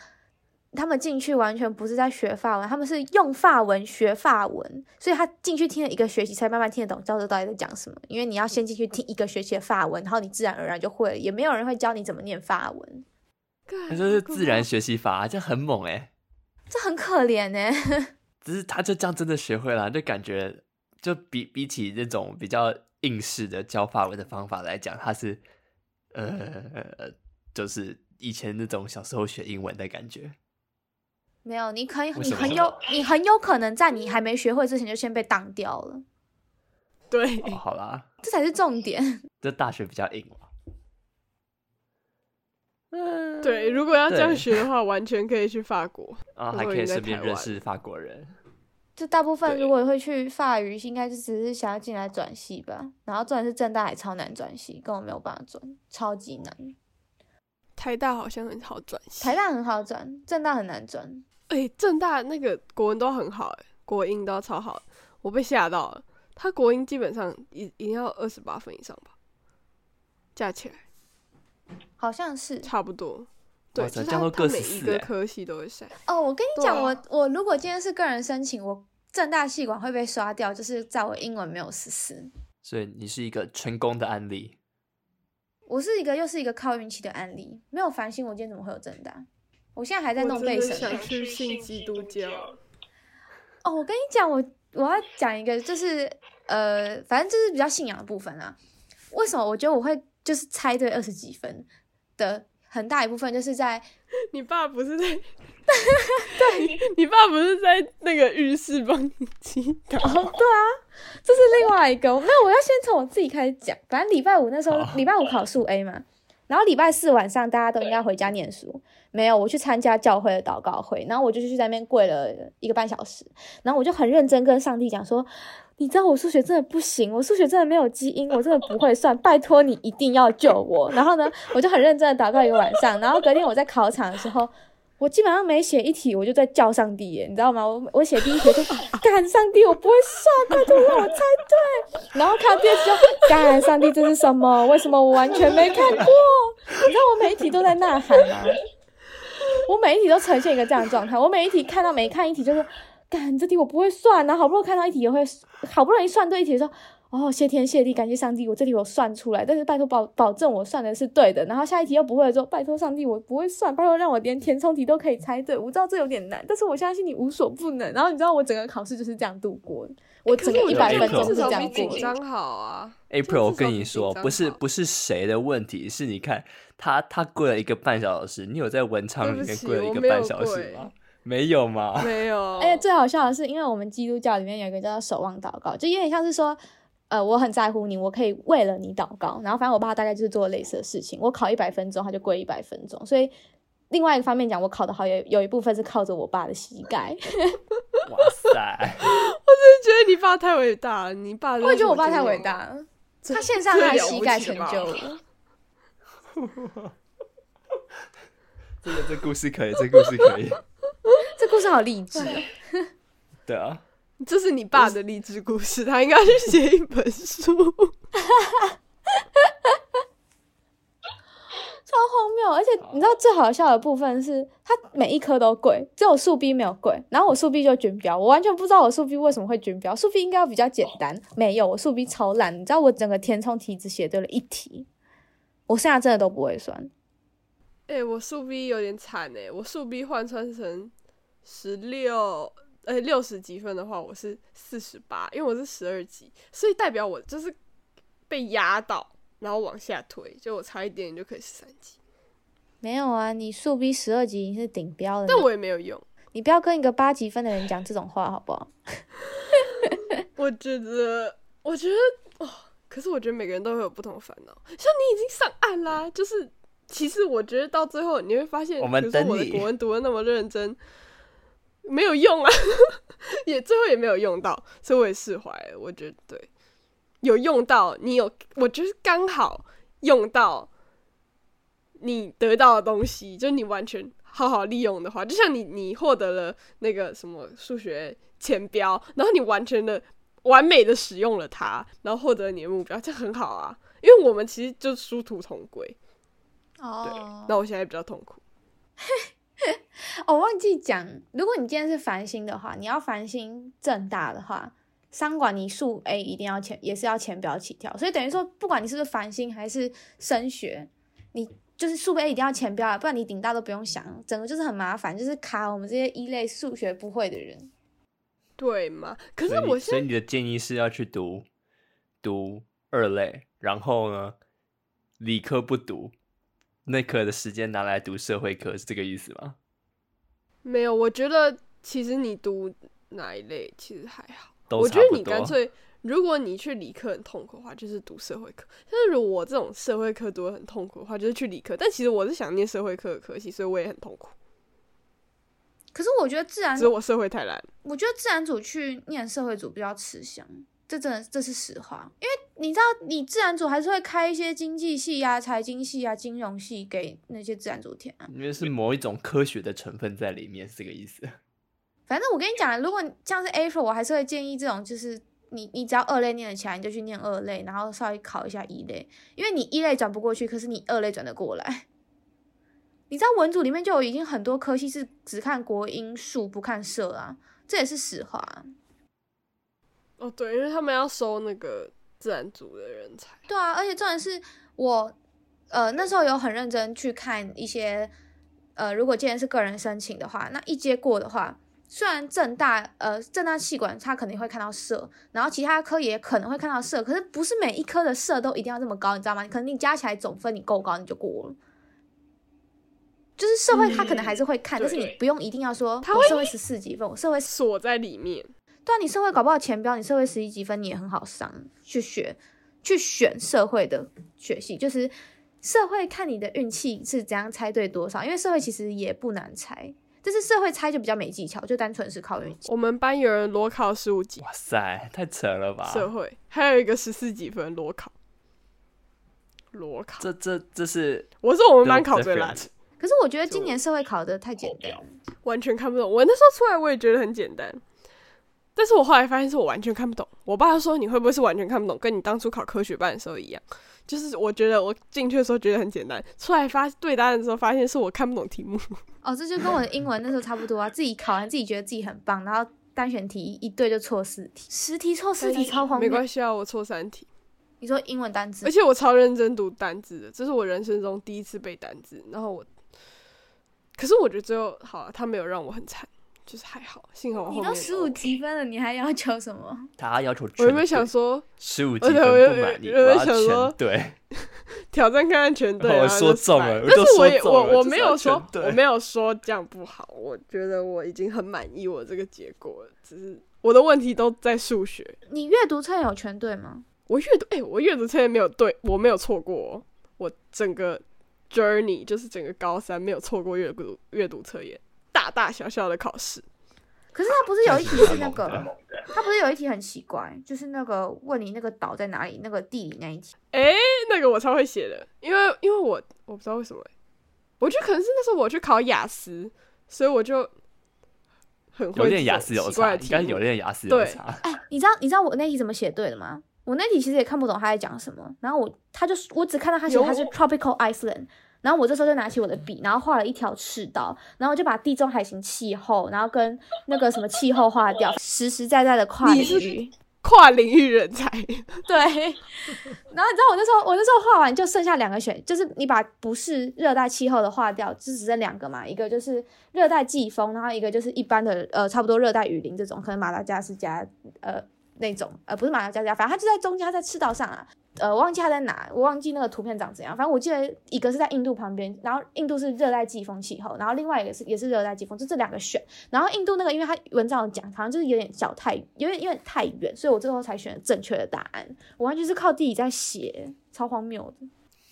他们进去完全不是在学法文，他们是用法文学法文，所以他进去听了一个学期才慢慢听得懂教授到底在讲什么。因为你要先进去听一个学期的法文，然后你自然而然就会了，也没有人会教你怎么念法文。那就是自然学习法，这很猛哎，这很可怜哎。只是他就这样真的学会了，就感觉就比比起那种比较应试的教法文的方法来讲，他是呃，就是以前那种小时候学英文的感觉。没有，你可以，你很有，你很有可能在你还没学会之前就先被挡掉了。对，好啦，这才是重点。这大学比较硬嘛。嗯，对，如果要这样学的话，完全可以去法国啊，还可以顺便认识法国人。就大部分如果会去法语，应该就只是想要进来转系吧。然后转是正大，还超难转系，根本没有办法转，超级难。台大好像很好转，台大很好转，正大很难转。哎，正大那个国文都很好，哎，国英都超好，我被吓到了。他国英基本上一一定要二十八分以上吧，加起来好像是差不多。对，这样都各每一个科系都会晒。哦，我跟你讲，我我如果今天是个人申请，我正大系管会被刷掉，就是在我英文没有十四。所以你是一个成功的案例。我是一个又是一个靠运气的案例，没有繁星，我今天怎么会有正大？我现在还在弄背审。想去信基督教。哦，我跟你讲，我我要讲一个，就是呃，反正就是比较信仰的部分啊。为什么我觉得我会就是猜对二十几分的很大一部分，就是在 你爸不是在，对，你爸不是在那个浴室帮你祈祷？对啊，这是另外一个。没有，我要先从我自己开始讲。反正礼拜五那时候，礼拜五考数 A 嘛。然后礼拜四晚上大家都应该回家念书，没有我去参加教会的祷告会，然后我就去在那边跪了一个半小时，然后我就很认真跟上帝讲说，你知道我数学真的不行，我数学真的没有基因，我真的不会算，拜托你一定要救我。然后呢，我就很认真的祷告一个晚上，然后隔天我在考场的时候。我基本上每写一题，我就在叫上帝耶，你知道吗？我我写第一题就干上帝，我不会算，拜托让我猜对。然后看第二题就干上帝，这是什么？为什么我完全没看过？你知道我每一题都在呐喊吗？我每一题都呈现一个这样的状态。我每一题看到每看一题就说干这题我不会算，然后好不容易看到一题也会，好不容易算对一题的时候。哦，谢天谢地，感谢上帝，我这题我算出来，但是拜托保保证我算的是对的。然后下一题又不会的时候，拜托上帝，我不会算，拜托让我连填充题都可以猜对。我知道这有点难，但是我相信你无所不能。然后你知道我整个考试就是这样度过，我整个一百分钟是这样过。紧张好啊，April，我跟你说，不是不是谁的问题，是你看他他跪了一个半小时，你有在文昌里面跪了一个半小时吗？没有吗？没有。而且最好笑的是，因为我们基督教里面有一个叫做守望祷告，就有点像是说。呃，我很在乎你，我可以为了你祷告。然后，反正我爸大概就是做类似的事情。我考一百分钟，他就跪一百分钟。所以，另外一个方面讲，我考得好，有有一部分是靠着我爸的膝盖。哇塞！我真的觉得你爸太伟大了。你爸，我也觉得我爸太伟大了。他献上他的膝盖成就了。真的，这故事可以，这故事可以。这故事好励志哦。对啊，这是你爸的励志故事，他应该去写一本书。超荒谬！而且你知道最好笑的部分是，它每一颗都贵，只有树 B 没有贵。然后我树 B 就均标，我完全不知道我树 B 为什么会均标。树 B 应该要比较简单，没有，我树 B 超烂。你知道我整个填充题只写对了一题，我剩下真的都不会算。哎、我数 B 有点惨哎，我数 B 换算成十六，呃，六十几分的话，我是四十八，因为我是十二级，所以代表我就是被压到，然后往下推，就我差一点点就可以十三级，没有啊，你速逼十二级已经是顶标了。但我也没有用。你不要跟一个八级分的人讲这种话，好不好？我觉得，我觉得哦，可是我觉得每个人都会有不同的烦恼。像你已经上岸啦，就是其实我觉得到最后你会发现，我们比如说等你我的国文读的那么认真，没有用啊，也最后也没有用到，所以我也释怀了。我觉得对，有用到，你有，我就是刚好用到你得到的东西，就你完全好好利用的话，就像你你获得了那个什么数学前标，然后你完全的完美的使用了它，然后获得你的目标，这很好啊。因为我们其实就殊途同归，对。哦那我现在比较痛苦，哦，我忘记讲，如果你今天是繁星的话，你要繁星正大的话，商管你数 A 一定要前，也是要前标起跳，所以等于说，不管你是不是繁星还是升学，你就是数 A 一定要前标啊，不然你顶大都不用想，整个就是很麻烦，就是卡我们这些一类数学不会的人。对吗？可是我现在所以你的建议是要去读读二类，然后呢，理科不读，那科的时间拿来读社会科，是这个意思吗？没有，我觉得其实你读哪一类其实还好。都我觉得你干脆，如果你去理科很痛苦的话，就是读社会科；但是如果我这种社会科读的很痛苦的话，就是去理科。但其实我是想念社会科的科系，所以我也很痛苦，可是我觉得自然只是我社会太烂。我觉得自然组去念社会组比较吃香，这真的这是实话。因为你知道，你自然组还是会开一些经济系啊、财经系啊、金融系给那些自然组填啊。因为是某一种科学的成分在里面，是这个意思。反正我跟你讲，如果你像是 April，我还是会建议这种，就是你你只要二类念得起来，你就去念二类，然后稍微考一下一类，因为你一类转不过去，可是你二类转得过来。你知道文组里面就有已经很多科系是只看国英数不看社啊，这也是实话啊。哦，对，因为他们要收那个自然组的人才。对啊，而且重点是我，呃，那时候有很认真去看一些，呃，如果既然是个人申请的话，那一阶过的话，虽然正大，呃，正大气管它肯定会看到社，然后其他科也可能会看到社，可是不是每一科的社都一定要这么高，你知道吗？可能你加起来总分你够高你就过了。就是社会，他可能还是会看，但是你不用一定要说，我社会十四几分，我社会锁在里面，对啊，你社会搞不好前标，你社会十一积分，你也很好上去学，去选社会的学系，就是社会看你的运气是怎样猜对多少，因为社会其实也不难猜，但是社会猜就比较没技巧，就单纯是靠运气。我们班有人裸考十五级哇塞，太扯了吧！社会，还有一个十四几分裸考。裸考，这这这是我是我们班考最烂，可是我觉得今年社会考的太简单了，完全看不懂。我那时候出来我也觉得很简单，但是我后来发现是我完全看不懂。我爸说你会不会是完全看不懂，跟你当初考科学班的时候一样？就是我觉得我进去的时候觉得很简单，出来发对答案的时候发现是我看不懂题目。哦，这就跟我的英文那时候差不多啊，自己考完自己觉得自己很棒，然后单选题一对就错四题，十题错四题超荒谬。没关系啊，我错三题，你说英文单词而且我超认真读单字的，这是我人生中第一次背单字。然后我，可是我觉得最后好了，他没有让我很惨，就是还好，幸好我后面你都十五积分了，你还要求什么？他要求我原本全对想说十五积分我有不满意，有有我要想说全对。挑战看看全对，我说中了我就说但是我也我我没有说我没有说这样不好，我觉得我已经很满意我这个结果了，只是我的问题都在数学。你阅读测验有全对吗？我阅读，哎、我阅读测验没有对，我没有错过哦、我整个 journey 就是整个高三没有错过阅读阅读测验，大大小小的考试。可是他不是有一题是那个他不是有一题很奇怪，就是那个问你那个岛在哪里，那个地理那一题。哎、那个我超会写的，因为因为我我不知道为什么、欸，我觉得可能是那时候我去考雅思，所以我就很会有点雅思有奇怪的题目应该有点雅思有对差。哎，你知道你知道我那题怎么写对的吗？我那题其实也看不懂他在讲什么，然后我他就我只看到他写他是 tropical island，然后我这时候就拿起我的笔，然后画了一条赤道，然后就把地中海型气候，然后跟那个什么气候划掉，实实在在的跨领域。跨领域人才。对，然后你知道我那时候我那时候画完就剩下两个选，就是你把不是热带气候的划掉，就只剩两个嘛，一个就是热带季风，然后一个就是一般的呃差不多热带雨林这种，可能马达加斯加呃那种呃不是马达加斯加，反正它就在中间，它在赤道上啊。呃，我忘记它在哪，我忘记那个图片长怎样。反正我记得一个是在印度旁边，然后印度是热带季风气候，然后另外一个是也是热带季风，就这两个选。然后印度那个，因为它文章讲，好像就是有点小太，有点有点太远，所以我最后才选了正确的答案。我完全是靠自己在写，超荒谬的。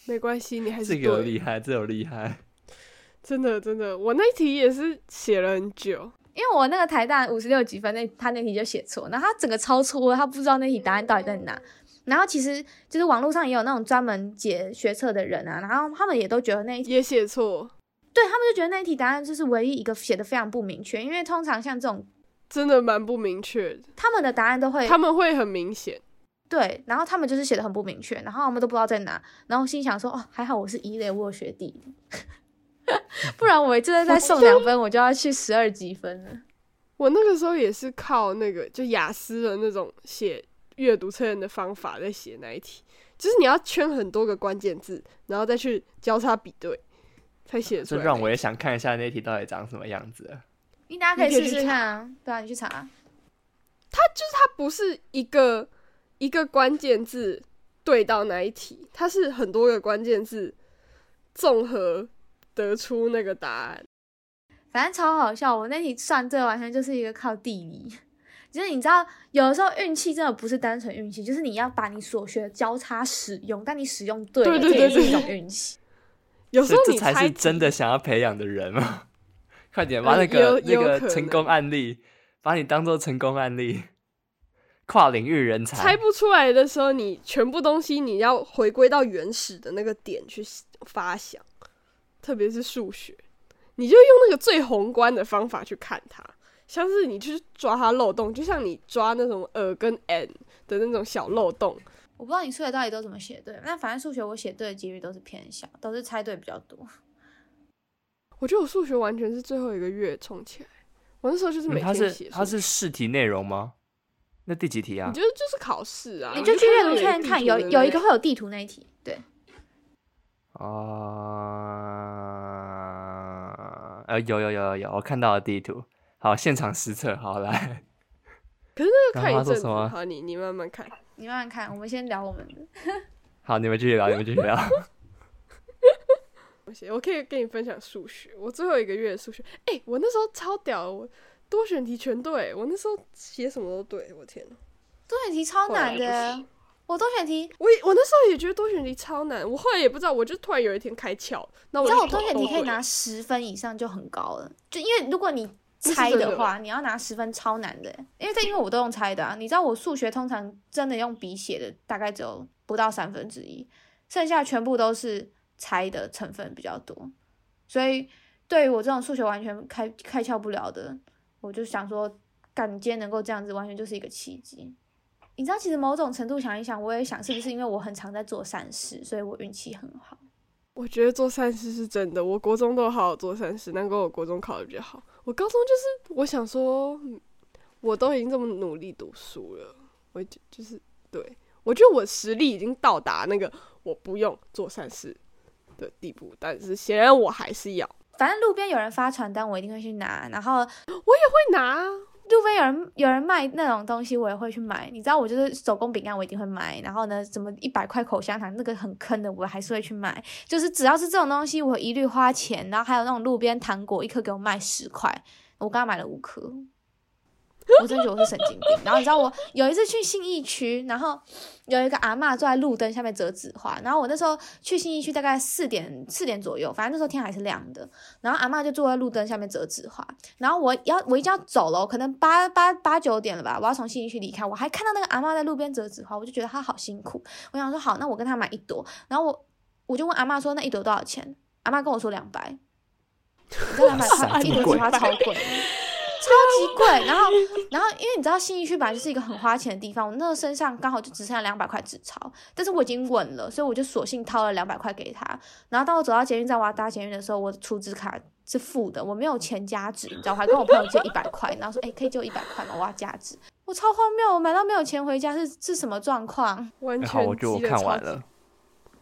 没关系，你还是这个有厉害，这有厉害。真的真的，我那题也是写了很久。因为我那个台大五十六几分，那他那题就写错，然后他整个抄错了，他不知道那题答案到底在哪。然后其实就是网络上也有那种专门解学测的人啊，然后他们也都觉得那一题，也写错，对他们就觉得那一题答案就是唯一一个写的非常不明确，因为通常像这种真的蛮不明确的。他们的答案都会他们会很明显，对，然后他们就是写的很不明确，然后我们都不知道在哪，然后心想说哦，还好我是一类，我有学弟，不然我真的再送两分，我就要去十二积分了。我那个时候也是靠那个就雅思的那种写阅读测验的方法在写那一题，就是你要圈很多个关键字，然后再去交叉比对，才写得出这来。让我也想看一下那题到底长什么样子。你大家可以试试看啊，对啊，你去查。它就是它不是一个一个关键字对到那一题，它是很多个关键字综合得出那个答案。反正超好笑，我那题算对完全就是一个靠地理，就是你知道，有的时候运气真的不是单纯运气，就是你要把你所学的交叉使用，但你使用对了，对对这也是一种运气。有时候这才是真的想要培养的人嘛！快点把嗯那个、有那个成功案例，把你当做成功案例，跨领域人才。猜不出来的时候，你全部东西你要回归到原始的那个点去发想，特别是数学，你就用那个最宏观的方法去看它，像是你去抓它漏洞，就像你抓那种耳跟 n 的那种小漏洞，我不知道你数学到底都怎么写对，但反正数学我写对的几率都是偏小，都是猜对比较多。我觉得我数学完全是最后一个月冲起来，我那时候就是每嗯它天写、是它是试题内容吗？那第几题啊你？觉得就是考试啊？你就去阅读确认看，有有一个会有地图那一题，对，啊，呃，有有有有有，我看到了地图。好，现场实测，好来。可是那个看一阵子，他说什么好，你你慢慢看。你慢慢看，我们先聊我们的。好，你们继续聊，你们继续聊。我写，我可以跟你分享数学。我最后一个月的数学，哎、我那时候超屌，我多选题全对，我那时候写什么都对，我天呐，多选题超难的，我多选题，我也我那时候也觉得多选题超难，我后来也不知道，我就突然有一天开窍，那我知道我多选题可以拿十分以上就很高了，就因为如果你猜的话，你要拿十分超难的，因为这因为我都用猜的啊。你知道我数学通常真的用笔写的大概只有不到三分之一，剩下全部都是猜的成分比较多，所以对于我这种数学完全开开窍不了的，我就想说，干你今天能够这样子，完全就是一个奇迹。你知道，其实某种程度想一想，我也想是不是因为我很常在做善事，所以我运气很好。我觉得做善事是真的，我国中都好好做善事，难怪我国中考的比较好。我高中就是我想说，嗯我都已经这么努力读书了，我就就是对我觉得我实力已经到达那个我不用做善事的地步，但是显然我还是要反正路边有人发传单，我一定会去拿。然后我也会拿啊。路边有人有人卖那种东西，我也会去买。你知道，我就是手工饼干，我一定会买。然后呢，什么一百块口香糖，那个很坑的，我还是会去买。就是只要是这种东西，我一律花钱。然后还有那种路边糖果，一颗给我卖十块，我刚刚买了五颗。我真觉得我是神经病。然后你知道我有一次去信义区，然后有一个阿嬷坐在路灯下面折纸花，然后我那时候去信义区大概四点四点左右，反正那时候天还是亮的，然后阿嬷就坐在路灯下面折纸花，然后我要我已经要走了，可能八八八九点了吧，我要从信义区离开，我还看到那个阿嬷在路边折纸花，我就觉得她好辛苦，我想说好，那我跟她买一朵，然后我我就问阿嬷说那一朵多少钱？阿妈跟我说两百，你知道两百块一朵纸花超贵，超级贵。然后，然后因为你知道信义区本来就是一个很花钱的地方，我那个身上刚好就只剩下两百块纸钞，但是我已经稳了，所以我就索性掏了两百块给他。然后当我走到捷运站我要搭捷运的时候，我的储值卡是负的，我没有钱加值，你知道，我还跟我朋友借一百块，然后说，哎、可以借我一百块吗？我要加值。我超荒谬，我买到没有钱回家是 是什么状况？完全好，我觉得我急得超级看完了，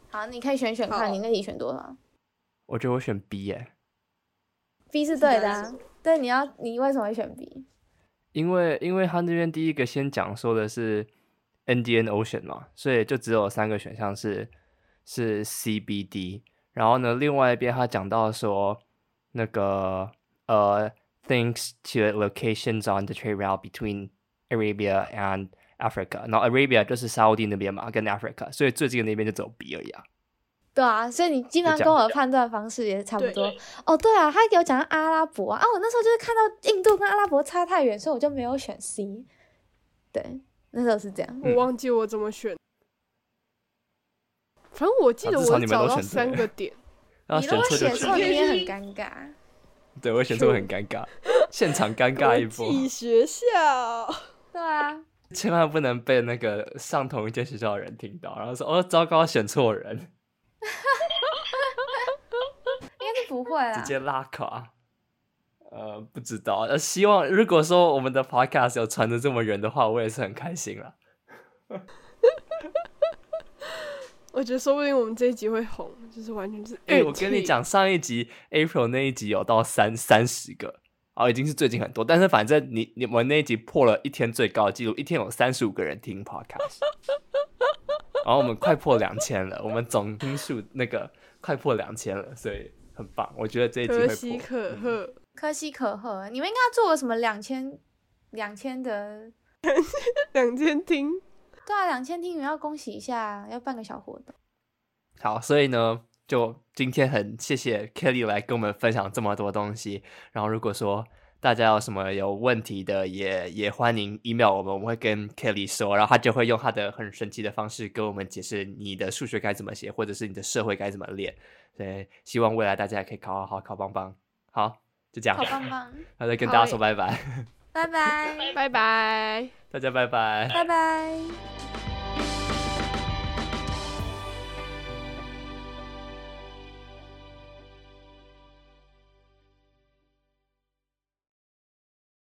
好，你可以选选看，你那题选多少我觉得我选 B 耶，？B 是对的、啊对，你要你为什么会选 B？因为因为他那边第一个先讲说的是 N D N Ocean 嘛，所以就只有三个选项是是 C、B、D。然后呢，另外一边他讲到说那个呃，thanks to locations on the trade route between Arabia and Africa，然后 Arabia 就是沙烏地那边嘛，跟 Africa，所以最近那边就走 B 而已啊。对啊，所以你基本上跟我的判断方式也差不多。哦，对啊，他有讲到阿拉伯啊，啊我那时候就是看到印度跟阿拉伯差太远，所以我就没有选 C。对，那时候是这样。我忘记我怎么选。反正我记得我找到三个 点，然后你如果 选错就写错，你也很尴尬。对我选错很尴尬，现场尴 尬一波国，际学校。对啊，千万不能被那个上同一间学校的人听到，然后说哦糟糕选错人，应该是不会啊。直接拉卡。呃，不知道，呃，希望如果说我们的 podcast 有传的这么远的话，我也是很开心了。我觉得说不定我们这一集会红，就是完全是。哎、我跟你，讲，上一集 April 那一集有到三三十个，哦，已经是最近很多，但是反正你你们那一集破了一天最高的记录，一天有三十五个人听 podcast，然后我们快破两千了，我们总听数那个快破两千了，所以很棒，我觉得这一集会破。可喜可嗯贺。可喜可贺，你们应该要做个什么两千两千的，两千听，对啊，两千听员要恭喜一下，要办个小活动。好，所以呢，就今天很谢谢 Kelly 来跟我们分享这么多东西。然后如果说大家有什么有问题的，也也欢迎 email 我们，我们会跟 Kelly 说，然后他就会用他的很神奇的方式跟我们解释你的数学该怎么写，或者是你的社会该怎么练。所以希望未来大家也可以考好好，考棒棒。好，就这样好，棒棒，那再跟大家说拜拜，拜拜，拜拜。大家拜拜。拜拜。